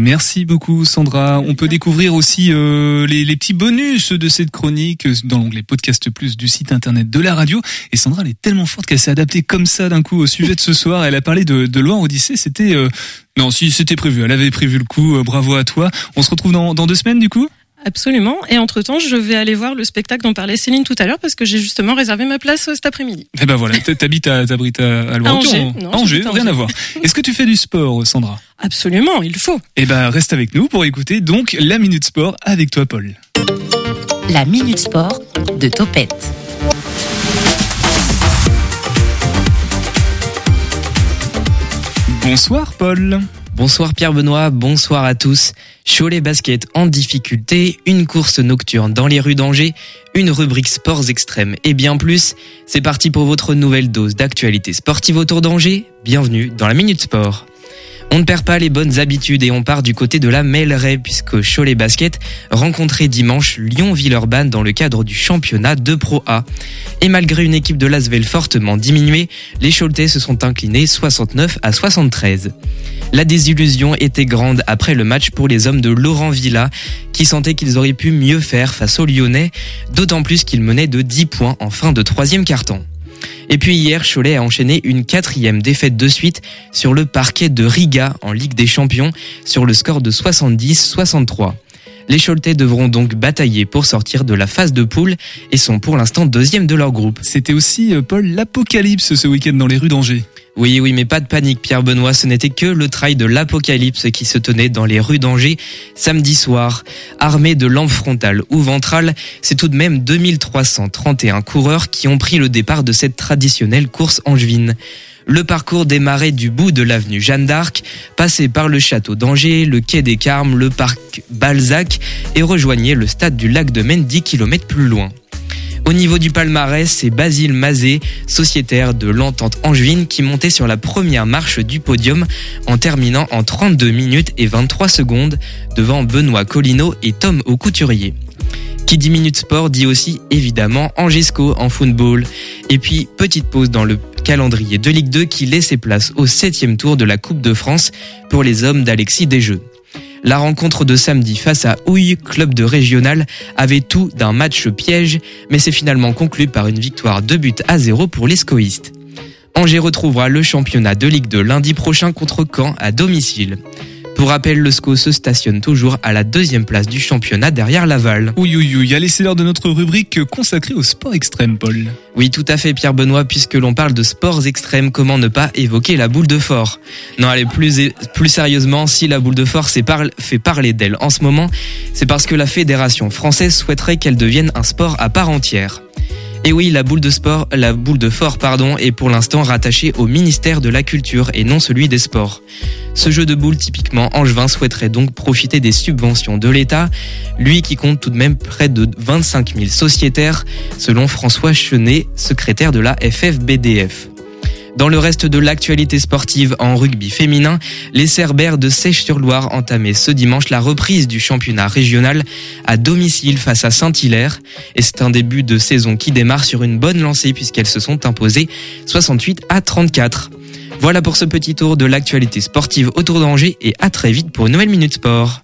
S4: Merci beaucoup Sandra. On peut découvrir aussi euh, les, les, petits bonus de cette chronique dans l'onglet Podcast Plus du site internet de la radio. Et Sandra, elle est tellement forte qu'elle s'est adaptée comme ça d'un coup au sujet de ce soir. Elle a parlé de, de Loire Odyssée. C'était euh... non, si c'était prévu. Elle avait prévu le coup. Euh, bravo à toi. On se retrouve dans, dans deux semaines du coup?
S14: Absolument. Et entre-temps, je vais aller voir le spectacle dont parlait Céline tout à l'heure parce que j'ai justement réservé ma place cet après-midi.
S4: Eh ben voilà, t'habites à, t'habites à, à Loire.
S14: Angers.
S4: Non, Angers, rien à voir. Est-ce que tu fais du sport, Sandra?
S14: Absolument, il faut.
S4: Eh ben, reste avec nous pour écouter donc la Minute Sport avec toi, Paul.
S3: La Minute Sport de Topette.
S4: Bonsoir, Paul.
S18: Bonsoir Pierre Benoît, bonsoir à tous. Cholet Basket en difficulté, une course nocturne dans les rues d'Angers, une rubrique sports extrêmes et bien plus. C'est parti pour votre nouvelle dose d'actualité sportive autour d'Angers. Bienvenue dans la Minute Sport. On ne perd pas les bonnes habitudes et on part du côté de la mêlerie puisque Cholet Basket rencontrait dimanche Lyon-Villeurbanne dans le cadre du championnat de Pro A. Et malgré une équipe de Lasvel fortement diminuée, les Choletais se sont inclinés 69 à 73. La désillusion était grande après le match pour les hommes de Laurent Villa qui sentaient qu'ils auraient pu mieux faire face aux Lyonnais, d'autant plus qu'ils menaient de 10 points en fin de troisième carton. Et puis hier, Cholet a enchaîné une quatrième défaite de suite sur le parquet de Riga en Ligue des Champions sur le score de 70-63. Les Choletais devront donc batailler pour sortir de la phase de poule et sont pour l'instant deuxième de leur groupe.
S4: C'était aussi, euh, Paul, l'apocalypse ce week-end dans les rues d'Angers.
S18: Oui, oui, mais pas de panique, Pierre Benoît. Ce n'était que le trail de l'apocalypse qui se tenait dans les rues d'Angers samedi soir. Armé de lampes frontales ou ventrales, c'est tout de même 2331 coureurs qui ont pris le départ de cette traditionnelle course angevine. Le parcours démarrait du bout de l'avenue Jeanne d'Arc, passait par le château d'Angers, le quai des Carmes, le parc Balzac et rejoignait le stade du lac de Maine 10 km plus loin. Au niveau du palmarès, c'est Basile Mazet, sociétaire de l'entente angevine, qui montait sur la première marche du podium en terminant en 32 minutes et 23 secondes devant Benoît Collineau et Tom Aucouturier. Qui dit minute sport dit aussi évidemment Angisco en football. Et puis petite pause dans le calendrier de Ligue 2 qui laissait place au septième tour de la Coupe de France pour les hommes d'Alexis Desjeux. La rencontre de samedi face à Houille, club de régional, avait tout d'un match piège, mais c'est finalement conclu par une victoire de buts à zéro pour les scoïstes. Angers retrouvera le championnat de Ligue 2 lundi prochain contre Caen à domicile. Pour rappel, le SCO se stationne toujours à la deuxième place du championnat derrière Laval.
S4: Oui, oui, oui. Allez, c'est l'heure de notre rubrique consacrée au sport extrême, Paul.
S18: Oui, tout à fait, Pierre Benoît, puisque l'on parle de sports extrêmes, comment ne pas évoquer la boule de fort? Non, allez, plus, plus sérieusement, si la boule de fort fait parler d'elle en ce moment, c'est parce que la Fédération française souhaiterait qu'elle devienne un sport à part entière. Et oui, la boule de sport, la boule de fort, pardon, est pour l'instant rattachée au ministère de la Culture et non celui des Sports. Ce jeu de boule typiquement angevin souhaiterait donc profiter des subventions de l'État, lui qui compte tout de même près de 25 000 sociétaires, selon François Chenet, secrétaire de la FFBDF. Dans le reste de l'actualité sportive en rugby féminin, les Cerbères de Sèche-sur-Loire entamaient ce dimanche la reprise du championnat régional à domicile face à Saint-Hilaire. Et c'est un début de saison qui démarre sur une bonne lancée puisqu'elles se sont imposées 68 à 34. Voilà pour ce petit tour de l'actualité sportive autour d'Angers et à très vite pour une nouvelle Minute Sport.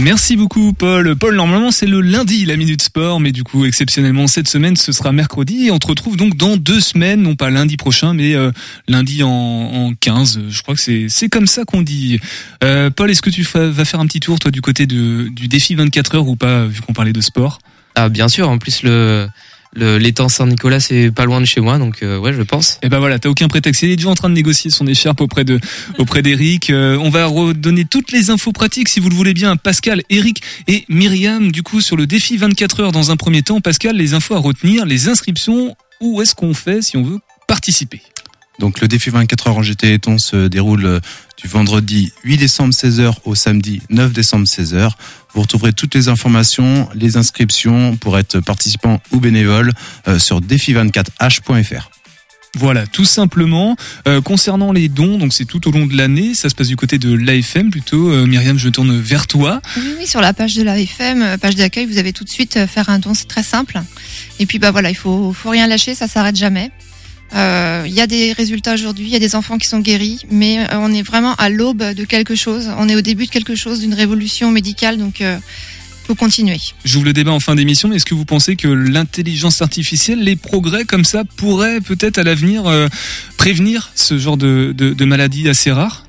S4: Merci beaucoup Paul. Paul, normalement c'est le lundi la Minute Sport, mais du coup exceptionnellement cette semaine ce sera mercredi et on te retrouve donc dans deux semaines, non pas lundi prochain, mais euh, lundi en, en 15. Je crois que c'est comme ça qu'on dit. Euh, Paul, est-ce que tu vas faire un petit tour toi du côté du défi 24 heures ou pas, vu qu'on parlait de sport?
S18: Ah bien sûr, en plus le l'étang Saint-Nicolas c'est pas loin de chez moi donc euh, ouais je pense.
S4: Et ben voilà, t'as aucun prétexte. Il est déjà en train de négocier son écharpe auprès de auprès d'Eric. Euh, on va redonner toutes les infos pratiques si vous le voulez bien. Pascal, Eric et Myriam du coup sur le défi 24 heures dans un premier temps. Pascal, les infos à retenir, les inscriptions. Où est-ce qu'on fait si on veut participer?
S8: Donc le défi 24 heures en GT Eton se déroule euh, du vendredi 8 décembre 16h au samedi 9 décembre 16h. Vous retrouverez toutes les informations, les inscriptions pour être participant ou bénévole euh, sur défi24h.fr.
S4: Voilà, tout simplement. Euh, concernant les dons, donc c'est tout au long de l'année, ça se passe du côté de l'AFM plutôt. Euh, Myriam, je tourne vers toi.
S10: Oui, oui, sur la page de l'AFM, page d'accueil, vous avez tout de suite faire un don, c'est très simple. Et puis bah voilà, il faut, faut rien lâcher, ça s'arrête jamais. Euh, Il y a des résultats aujourd'hui, il y a des enfants qui sont guéris, mais euh, on est vraiment à l'aube de quelque chose. On est au début de quelque chose, d'une révolution médicale, donc euh, faut continuer.
S4: J'ouvre le débat en fin d'émission, mais est-ce que vous pensez que l'intelligence artificielle, les progrès comme ça, pourraient peut-être à l'avenir euh, prévenir ce genre de, de, de maladie assez rare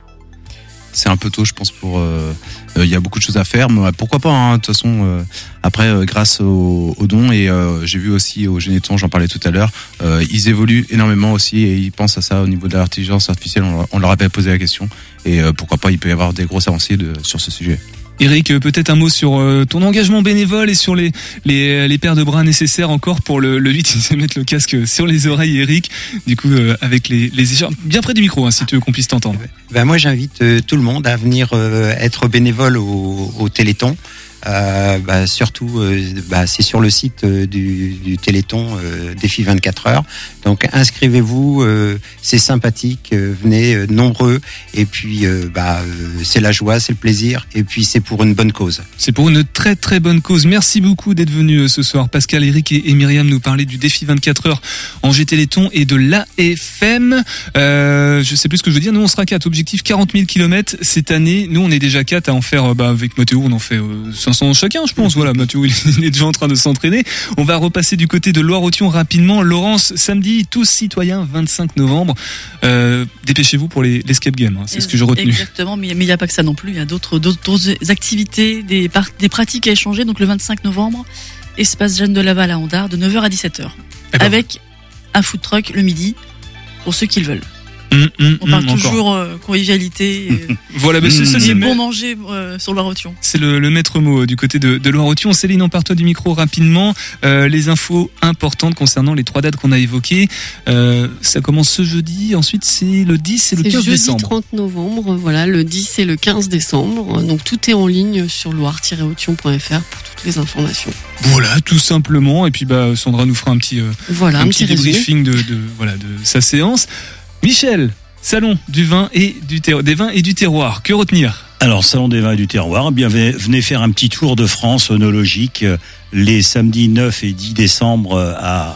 S8: c'est un peu tôt, je pense. Pour euh, il y a beaucoup de choses à faire, mais pourquoi pas hein, De toute façon, euh, après, euh, grâce aux, dons et euh, j'ai vu aussi au Généton, j'en parlais tout à l'heure, euh, ils évoluent énormément aussi et ils pensent à ça au niveau de l'intelligence artificielle. On, leur- on leur avait posé la question et euh, pourquoi pas Il peut y avoir des grosses avancées sur ce sujet.
S4: Eric, euh, peut-être un mot sur euh, ton engagement bénévole et sur les, les, les paires de bras nécessaires encore pour le, le 8. Il mettre le casque sur les oreilles, Eric. Du coup, euh, avec les, les écharpes bien près du micro, hein, si tu veux qu'on puisse t'entendre.
S9: Ben moi, j'invite euh, tout le monde à venir euh, être bénévole au Téléthon. Euh, bah, surtout, euh, bah, c'est sur le site euh, du, du Téléthon euh, Défi 24 heures. Donc inscrivez-vous, c'est sympathique, venez nombreux. Et puis, bah, c'est la joie, c'est le plaisir. Et puis, c'est pour une bonne cause.
S4: C'est pour une très très bonne cause. Merci beaucoup d'être venus euh, ce soir, Pascal, Eric et, et Myriam, nous parler du défi 24 heures en Téléthon et de l'AFM. Je sais plus ce que je veux dire. Nous, on sera 4. Objectif 40 000 km cette année. Nous, on est déjà 4 à en faire, bah, avec Mathéo, on en fait euh, 500 chacun, je pense. Voilà, Mathéo, il est déjà en train de s'entraîner. On va repasser du côté de Loire-Othion rapidement. Laurence, samedi, tous citoyens, 25 novembre. Euh, dépêchez-vous pour les l'escape game. hein. C'est ce que j'ai retenu.
S2: Exactement, mais il n'y a pas que ça non plus. Il y a d'autres d'autres activités, des, par- des pratiques à échanger. Donc le 25 novembre, espace Jeanne de Laval à Andard, de 9h à 17h.
S4: Eh ben.
S2: Avec un food truck le midi, pour ceux qui le veulent.
S4: Hum, hum,
S2: On parle
S4: encore.
S2: toujours euh, convivialité. et,
S4: Voilà, bah, c'est ça,
S2: et
S4: c'est
S2: bon manger euh, sur Loire-Othion.
S4: C'est le, le maître mot euh, du côté de, de Loire-Othion. Céline, empare-toi du micro rapidement. Euh, les infos importantes concernant les trois dates qu'on a évoquées. Euh, ça commence ce jeudi. Ensuite, c'est le 10 et le
S12: C'est
S4: 15
S12: jeudi
S4: décembre.
S12: 30 novembre, voilà, le 10 et le 15 décembre. Donc tout est en ligne sur loire-othion.fr pour toutes les informations.
S4: Voilà, tout simplement. Et puis, bah, Sandra nous fera un petit, euh,
S12: Voilà,
S4: un
S12: un
S4: petit débriefing de, de, voilà, de sa séance. Michel, Salon du vin et du terroir, des vins et du terroir. Que retenir?
S13: Alors, Salon des vins et du terroir, eh bien venez faire un petit tour de France onologique euh, les samedis 9 et 10 décembre euh, à,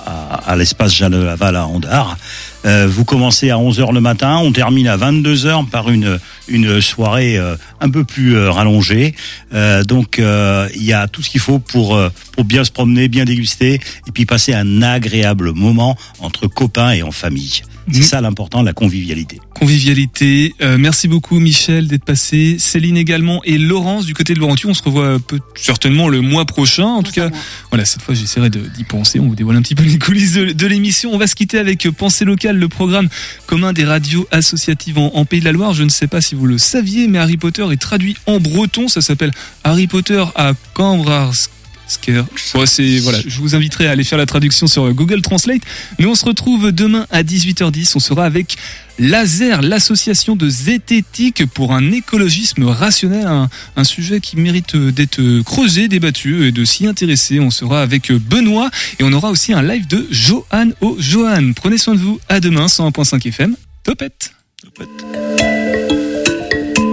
S13: à, à l'espace Jeanne Laval à Andard. Euh, vous commencez à 11h le matin, on termine à 22h par une une soirée euh, un peu plus euh, rallongée. Euh, donc il y a tout ce qu'il faut pour pour bien se promener, bien déguster et puis passer un agréable moment entre copains et en famille. C'est ça l'important, la convivialité.
S4: Convivialité. Euh, merci beaucoup Michel d'être passé. Céline également et Laurence du côté de Laurentius. On se revoit peut certainement le mois prochain. En tout cas, voilà, cette fois j'essaierai d'y penser. On vous dévoile un petit peu les coulisses de, de l'émission. On va se quitter avec Pensée locale, le programme commun des radios associatives en, en Pays de la Loire. Je ne sais pas si vous le saviez, mais Harry Potter est traduit en breton. Ça s'appelle Harry Potter à Cambrars. Je vous inviterai à aller faire la traduction sur Google Translate. Mais on se retrouve demain à 18h10. On sera avec Laser, l'association de zététique pour un écologisme rationnel, un, sujet qui mérite d'être creusé, débattu et de s'y intéresser. On sera avec Benoît et on aura aussi un live de Johan au Johan. Prenez soin de vous. À demain, 101.5 FM. Topette.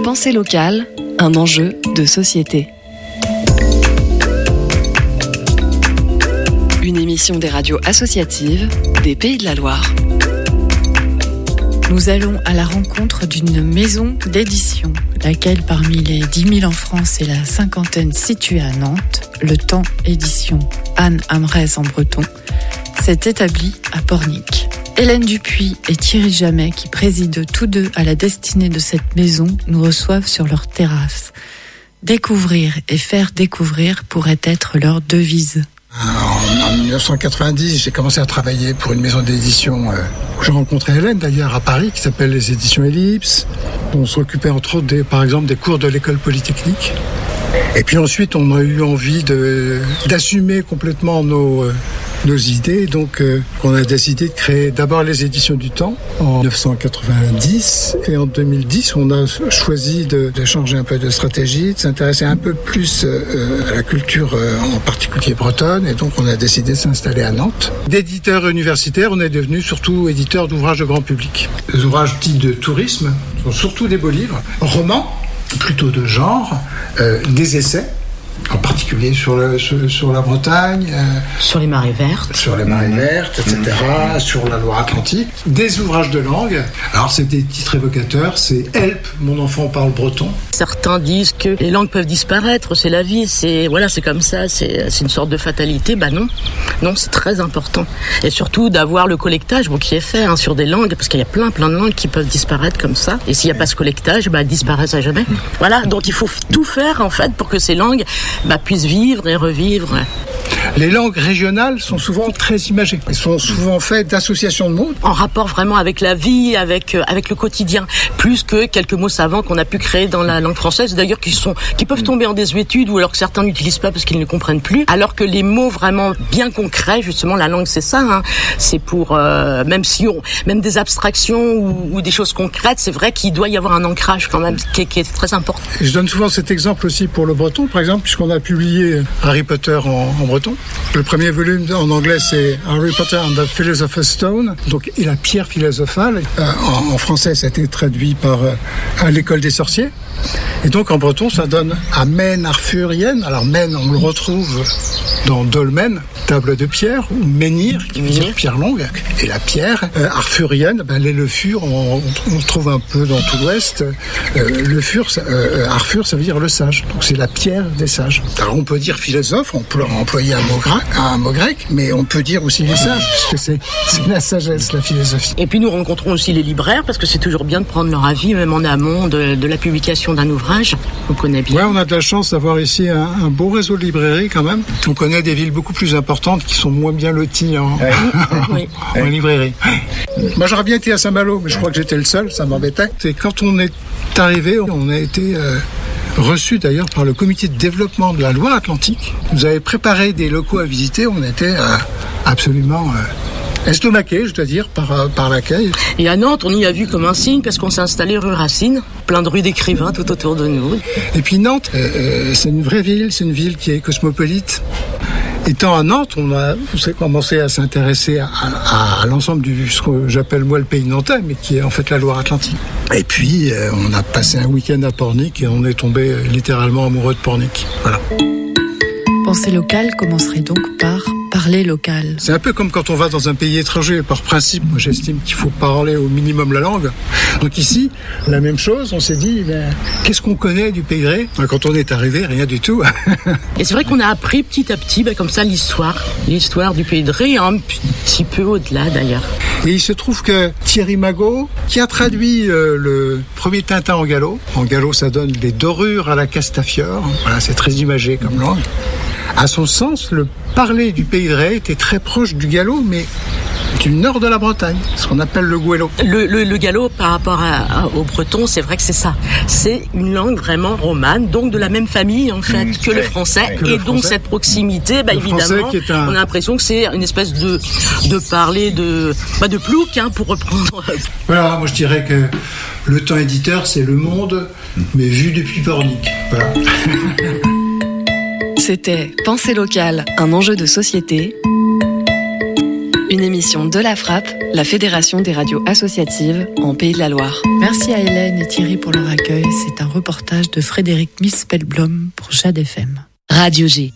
S19: Pensée locale, un enjeu de société. Une émission des radios associatives des Pays de la Loire.
S20: Nous allons à la rencontre d'une maison d'édition, laquelle parmi les 10 000 en France et la cinquantaine située à Nantes, le temps édition Anne Amrez en breton, s'est établie à Pornic. Hélène Dupuis et Thierry Jamet, qui président tous deux à la destinée de cette maison, nous reçoivent sur leur terrasse. Découvrir et faire découvrir pourrait être leur devise.
S21: En, en 1990, j'ai commencé à travailler pour une maison d'édition euh, où j'ai rencontré Hélène d'ailleurs à Paris, qui s'appelle les éditions Ellipse. On s'occupait entre autres, des, par exemple, des cours de l'école polytechnique. Et puis ensuite, on a eu envie d'assumer complètement nos euh, nos idées, donc euh, on a décidé de créer d'abord les éditions du temps en 1990 et en 2010 on a choisi de, changer un peu de stratégie, de s'intéresser un peu plus euh, à la culture euh, en particulier bretonne et donc on a décidé de s'installer à Nantes. D'éditeur universitaire, on est devenu surtout éditeur d'ouvrages de grand public. Les ouvrages dits de tourisme sont surtout des beaux livres, romans plutôt de genre, euh, des essais en particulier sur, le, sur, sur la Bretagne. euh,
S22: sur les marées vertes.
S21: Sur les marées vertes, etc. Sur la Loire-Atlantique. Des ouvrages de langue. Alors, c'est des titres évocateurs. C'est Help, mon enfant parle breton.
S22: Certains disent que les langues peuvent disparaître, c'est la vie, c'est voilà, c'est comme ça, c'est c'est une sorte de fatalité. Bah non, non, c'est très important. Et surtout d'avoir le collectage, bon, qui est fait hein, sur des langues, parce qu'il y a plein, plein de langues qui peuvent disparaître comme ça. Et s'il n'y a pas ce collectage, bah, elles disparaissent à jamais. Voilà, donc il faut tout faire en fait pour que ces langues bah, puissent vivre et revivre.
S21: Les langues régionales sont souvent très imagées. Elles sont souvent faites d'associations de mots.
S22: En rapport vraiment avec la vie, avec euh, avec le quotidien, plus que quelques mots savants qu'on a pu créer dans la langue française, d'ailleurs qui sont qui peuvent tomber en désuétude ou alors que certains n'utilisent pas parce qu'ils ne comprennent plus. Alors que les mots vraiment bien concrets, justement, la langue c'est ça. Hein, c'est pour euh, même si on même des abstractions ou, ou des choses concrètes, c'est vrai qu'il doit y avoir un ancrage quand même qui, est- qui est très important.
S21: Et je donne souvent cet exemple aussi pour le breton, par exemple, puisqu'on a publié Harry Potter en, en breton. Le premier volume en anglais, c'est Harry Potter and the Philosopher's Stone, donc et la pierre philosophale. Euh, en, en français, ça a été traduit par euh, à l'école des sorciers. Et donc en breton, ça donne Amen Arthurienne. Alors Men, on le retrouve dans Dolmen, table de pierre, ou Menhir, qui veut dire pierre longue. Et la pierre euh, arthurienne, ben, les le fur, on, on trouve un peu dans tout l'Ouest. Euh, le fur, ça- Arthur, ça veut dire le sage. Donc c'est la pierre des sages. Alors on peut dire philosophe, on peut employer un mot, un mot grec, mais on peut dire aussi les sages, puisque c'est c'est la sagesse, la philosophie.
S22: Et puis nous rencontrons aussi les libraires parce que c'est toujours bien de prendre leur avis, même en amont de, de la publication d'un ouvrage qu'on connaît bien.
S21: Ouais, on a de la chance d'avoir ici un, un beau réseau de librairies quand même. On connaît des villes beaucoup plus importantes qui sont moins bien loties en, en librairie. Moi j'aurais bien été à Saint-Malo, mais je crois que j'étais le seul, ça m'embêtait. Et quand on est arrivé, on a été euh, reçu d'ailleurs par le comité de développement de la Loire-Atlantique. Vous avez préparé des locaux à visiter, on était euh, absolument euh, estomaqués, je dois dire, par, euh, par l'accueil.
S22: Et à Nantes, on y a vu comme un signe parce qu'on s'est installé rue Racine, plein de rues d'écrivains tout autour de nous.
S21: Et puis Nantes, euh, c'est une vraie ville, c'est une ville qui est cosmopolite. Étant à Nantes, on a commencé à s'intéresser à, l'ensemble du ce que j'appelle moi le pays nantais, mais qui est en fait la Loire-Atlantique. Et puis, euh, on a passé un week-end à Pornic et on est tombé euh, littéralement amoureux de Pornic. Voilà.
S20: Pensée locale commencerait donc par parler local.
S21: C'est un peu comme quand on va dans un pays étranger. Par principe, moi j'estime qu'il faut parler au minimum la langue. Donc ici, la même chose, on s'est dit, ben, qu'est-ce qu'on connaît du pays Ré Quand on est arrivé, rien du tout.
S22: Et c'est vrai qu'on a appris petit à petit, ben, comme ça, l'histoire. L'histoire du pays de Ré, un petit peu au-delà d'ailleurs.
S21: Et il se trouve que Thierry Magot, qui a traduit euh, le premier Tintin en gallo, en gallo ça donne des dorures à la Castafiore, voilà, c'est très imagé comme langue. À son sens, le parler du pays de Ré était très proche du gallo, mais du nord de la Bretagne, ce qu'on appelle le gouello.
S22: Le, le, le gallo, par rapport à, à, au breton, c'est vrai que c'est ça. C'est une langue vraiment romane, donc de la même famille en fait mmh, que le français, et le donc français. cette proximité, bah, évidemment, un... on a l'impression que c'est une espèce de de parler de bah, de plouc, hein, pour reprendre.
S21: Voilà, moi je dirais que le temps éditeur, c'est le monde, mais vu depuis Pornic. Voilà.
S19: C'était Pensée locale, un enjeu de société. Une émission de la Frappe, la Fédération des radios associatives en Pays de la Loire.
S20: Merci à Hélène et Thierry pour leur accueil. C'est un reportage de Frédéric Mispelblom pour Jade FM.
S3: Radio G